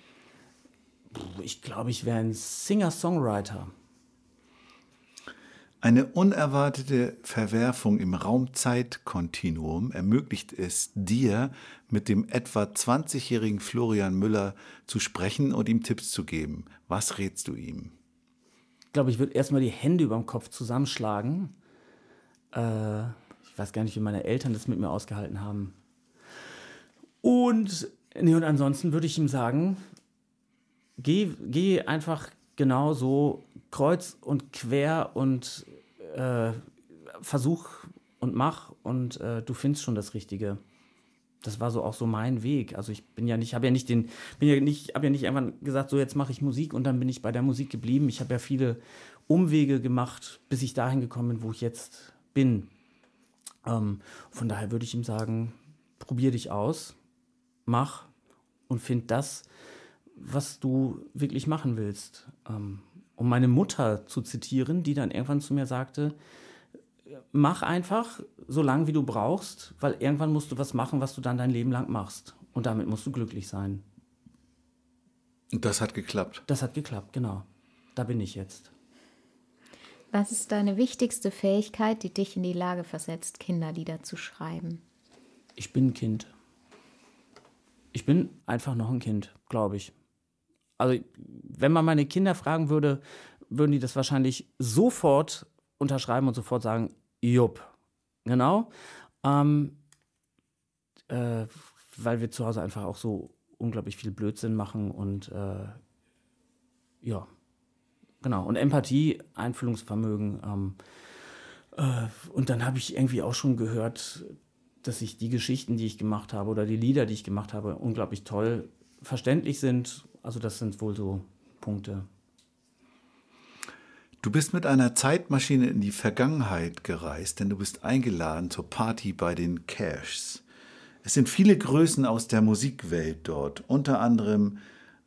S2: Ich glaube, ich wäre ein Singer-Songwriter.
S3: Eine unerwartete Verwerfung im Raum-Zeit-Kontinuum ermöglicht es dir, mit dem etwa 20-jährigen Florian Müller zu sprechen und ihm Tipps zu geben. Was rätst du ihm?
S2: Ich glaube, ich würde erstmal die Hände über dem Kopf zusammenschlagen. Äh, ich weiß gar nicht, wie meine Eltern das mit mir ausgehalten haben. Und, nee, und ansonsten würde ich ihm sagen, geh, geh einfach genau so kreuz und quer und äh, versuch und mach und äh, du findest schon das Richtige. Das war so auch so mein Weg. Also ich bin ja nicht, habe ja nicht den, bin ja nicht, habe ja nicht irgendwann gesagt, so jetzt mache ich Musik und dann bin ich bei der Musik geblieben. Ich habe ja viele Umwege gemacht, bis ich dahin gekommen bin, wo ich jetzt bin. Ähm, von daher würde ich ihm sagen, probier dich aus, mach und find das, was du wirklich machen willst. Ähm, um meine Mutter zu zitieren, die dann irgendwann zu mir sagte, mach einfach so lange, wie du brauchst, weil irgendwann musst du was machen, was du dann dein Leben lang machst. Und damit musst du glücklich sein.
S3: Und das hat geklappt.
S2: Das hat geklappt, genau. Da bin ich jetzt.
S1: Was ist deine wichtigste Fähigkeit, die dich in die Lage versetzt, Kinderlieder zu schreiben?
S2: Ich bin ein Kind. Ich bin einfach noch ein Kind, glaube ich. Also, wenn man meine Kinder fragen würde, würden die das wahrscheinlich sofort unterschreiben und sofort sagen, jupp. Genau. Ähm, äh, weil wir zu Hause einfach auch so unglaublich viel Blödsinn machen und äh, ja, genau. Und Empathie, Einfühlungsvermögen. Ähm, äh, und dann habe ich irgendwie auch schon gehört, dass ich die Geschichten, die ich gemacht habe oder die Lieder, die ich gemacht habe, unglaublich toll verständlich sind. Also das sind wohl so Punkte.
S3: Du bist mit einer Zeitmaschine in die Vergangenheit gereist, denn du bist eingeladen zur Party bei den Cashs. Es sind viele Größen aus der Musikwelt dort, unter anderem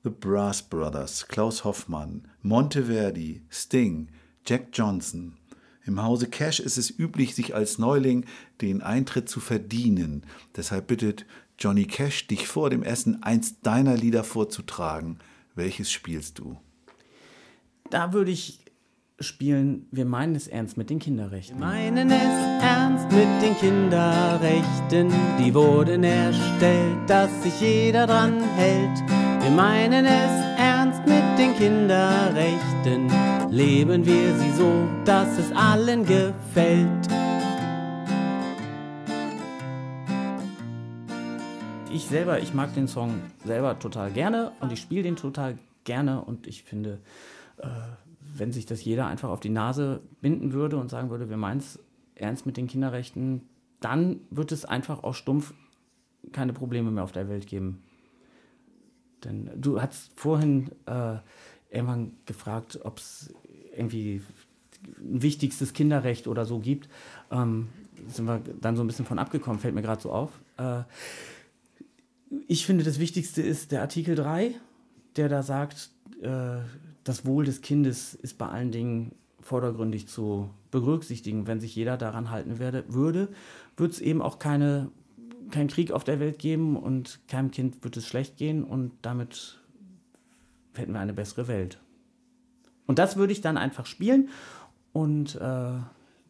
S3: The Brass Brothers, Klaus Hoffmann, Monteverdi, Sting, Jack Johnson. Im Hause Cash ist es üblich, sich als Neuling den Eintritt zu verdienen. Deshalb bittet Johnny Cash, dich vor dem Essen eins deiner Lieder vorzutragen. Welches spielst du?
S2: Da würde ich spielen, wir meinen es ernst mit den Kinderrechten.
S4: Wir meinen es ernst mit den Kinderrechten, die wurden erstellt, dass sich jeder dran hält. Wir meinen es ernst mit den Kinderrechten, leben wir sie so, dass es allen gefällt.
S2: Ich selber, ich mag den Song selber total gerne und ich spiele den total gerne und ich finde, äh, wenn sich das jeder einfach auf die Nase binden würde und sagen würde, wir meinen es ernst mit den Kinderrechten, dann wird es einfach auch stumpf keine Probleme mehr auf der Welt geben. Denn du hast vorhin äh, irgendwann gefragt, ob es irgendwie ein wichtigstes Kinderrecht oder so gibt. Ähm, sind wir dann so ein bisschen von abgekommen, fällt mir gerade so auf. Äh, ich finde, das Wichtigste ist der Artikel 3, der da sagt, äh, das Wohl des Kindes ist bei allen Dingen vordergründig zu berücksichtigen. Wenn sich jeder daran halten werde, würde, wird es eben auch keine, keinen Krieg auf der Welt geben und keinem Kind wird es schlecht gehen und damit hätten wir eine bessere Welt. Und das würde ich dann einfach spielen und äh,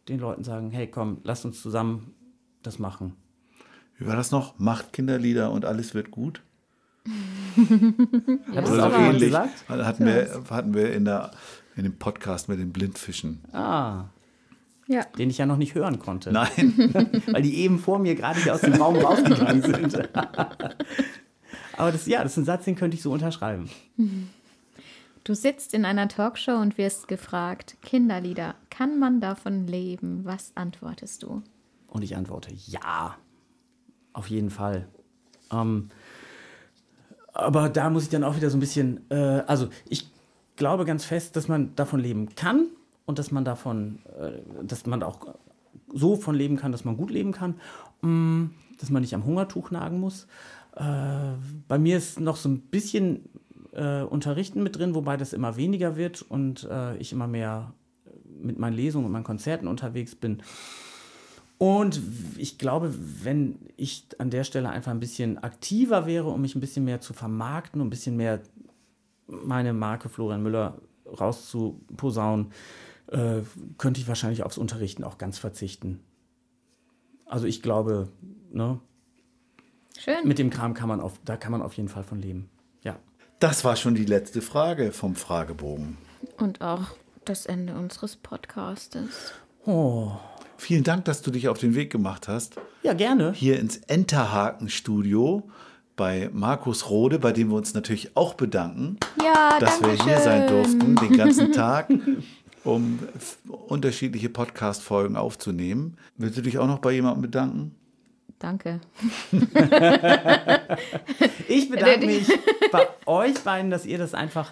S2: den Leuten sagen, hey komm, lass uns zusammen das machen.
S3: Wie war das noch? Macht Kinderlieder und alles wird gut? (laughs)
S2: Hat
S3: Oder
S2: das auch
S3: so
S2: jemand
S3: ähnlich.
S2: gesagt?
S3: Hatten wir, hatten wir in, der, in dem Podcast mit den Blindfischen.
S2: Ah,
S1: Ja.
S2: den ich ja noch nicht hören konnte.
S3: Nein. (laughs)
S2: Weil die eben vor mir gerade hier aus dem Raum rausgegangen sind. (laughs) Aber das, ja, das ist ein Satz, den könnte ich so unterschreiben.
S1: Du sitzt in einer Talkshow und wirst gefragt, Kinderlieder, kann man davon leben? Was antwortest du?
S2: Und ich antworte, ja, auf jeden Fall. Ähm, aber da muss ich dann auch wieder so ein bisschen, äh, also ich glaube ganz fest, dass man davon leben kann und dass man davon, äh, dass man auch so von leben kann, dass man gut leben kann, mm, dass man nicht am Hungertuch nagen muss. Äh, bei mir ist noch so ein bisschen äh, Unterrichten mit drin, wobei das immer weniger wird und äh, ich immer mehr mit meinen Lesungen und meinen Konzerten unterwegs bin. Und ich glaube, wenn ich an der Stelle einfach ein bisschen aktiver wäre, um mich ein bisschen mehr zu vermarkten und ein bisschen mehr meine Marke Florian Müller rauszuposaunen, äh, könnte ich wahrscheinlich aufs Unterrichten auch ganz verzichten. Also ich glaube, ne,
S1: Schön.
S2: mit dem Kram kann man auf, da kann man auf jeden Fall von leben. Ja.
S3: Das war schon die letzte Frage vom Fragebogen.
S1: Und auch das Ende unseres Podcastes.
S2: Oh,
S3: Vielen Dank, dass du dich auf den Weg gemacht hast.
S2: ja, gerne.
S3: Hier ins Enterhaken-Studio bei Markus Rode, bei dem wir uns natürlich auch bedanken,
S1: Ja,
S3: dass
S1: danke
S3: wir hier sein
S1: schön.
S3: durften, den ganzen (laughs) Tag, um unterschiedliche Podcast-Folgen aufzunehmen. Willst du dich auch noch bei jemandem bedanken?
S1: Danke. (laughs)
S2: Ich bedanke mich bei euch beiden, dass ihr das einfach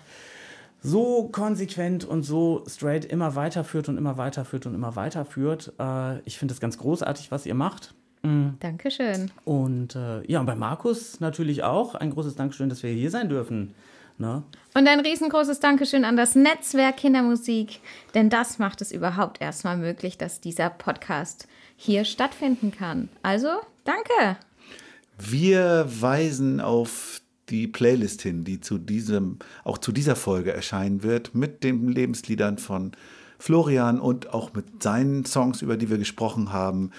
S2: so konsequent und so straight immer weiterführt und immer weiterführt und immer weiterführt. Äh, ich finde es ganz großartig, was ihr macht.
S1: Dankeschön.
S2: Und äh, ja, und bei Markus natürlich auch ein großes Dankeschön, dass wir hier sein dürfen. Ne?
S1: Und ein riesengroßes Dankeschön an das Netzwerk Kindermusik, denn das macht es überhaupt erstmal möglich, dass dieser Podcast hier stattfinden kann. Also, danke.
S3: Wir weisen auf die Playlist hin, die zu diesem, auch zu dieser Folge erscheinen wird, mit den Lebensliedern von Florian und auch mit seinen Songs, über die wir gesprochen haben.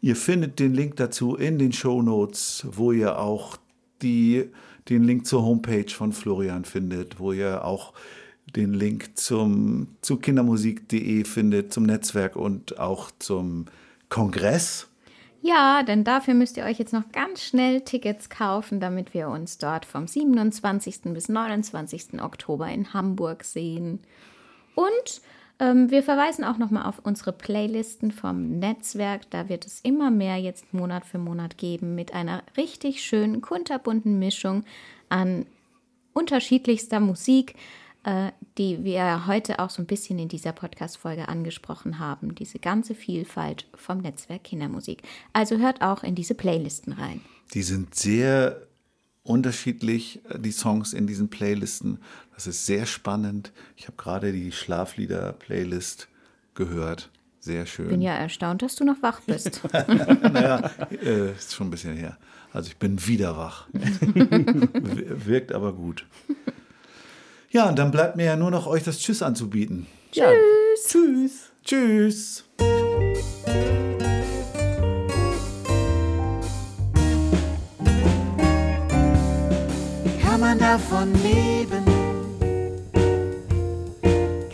S3: Ihr findet den Link dazu in den Show Notes, wo ihr auch die, den Link zur Homepage von Florian findet, wo ihr auch den Link zum, zu kindermusik.de findet, zum Netzwerk und auch zum Kongress.
S1: Ja, denn dafür müsst ihr euch jetzt noch ganz schnell Tickets kaufen, damit wir uns dort vom 27. bis 29. Oktober in Hamburg sehen. Und ähm, wir verweisen auch nochmal auf unsere Playlisten vom Netzwerk. Da wird es immer mehr jetzt Monat für Monat geben mit einer richtig schönen, kunterbunten Mischung an unterschiedlichster Musik, äh, die wir heute auch so ein bisschen in dieser Podcast-Folge angesprochen haben. Diese ganze Vielfalt vom Netzwerk Kindermusik. Also hört auch in diese Playlisten rein.
S3: Die sind sehr unterschiedlich, äh, die Songs in diesen Playlisten. Das ist sehr spannend. Ich habe gerade die Schlaflieder-Playlist gehört. Sehr schön.
S1: Bin ja erstaunt, dass du noch wach bist. (laughs)
S3: naja, äh, ist schon ein bisschen her. Also ich bin wieder wach. (laughs) Wir- Wirkt aber gut. Ja, und dann bleibt mir ja nur noch euch das Tschüss anzubieten.
S2: Tschüss. Tschüss.
S3: Tschüss.
S7: Kann man davon leben?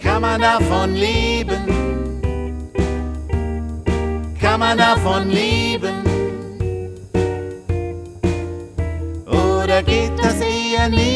S7: Kann man davon leben? Kann man davon leben? Oder geht das eher nebenbei?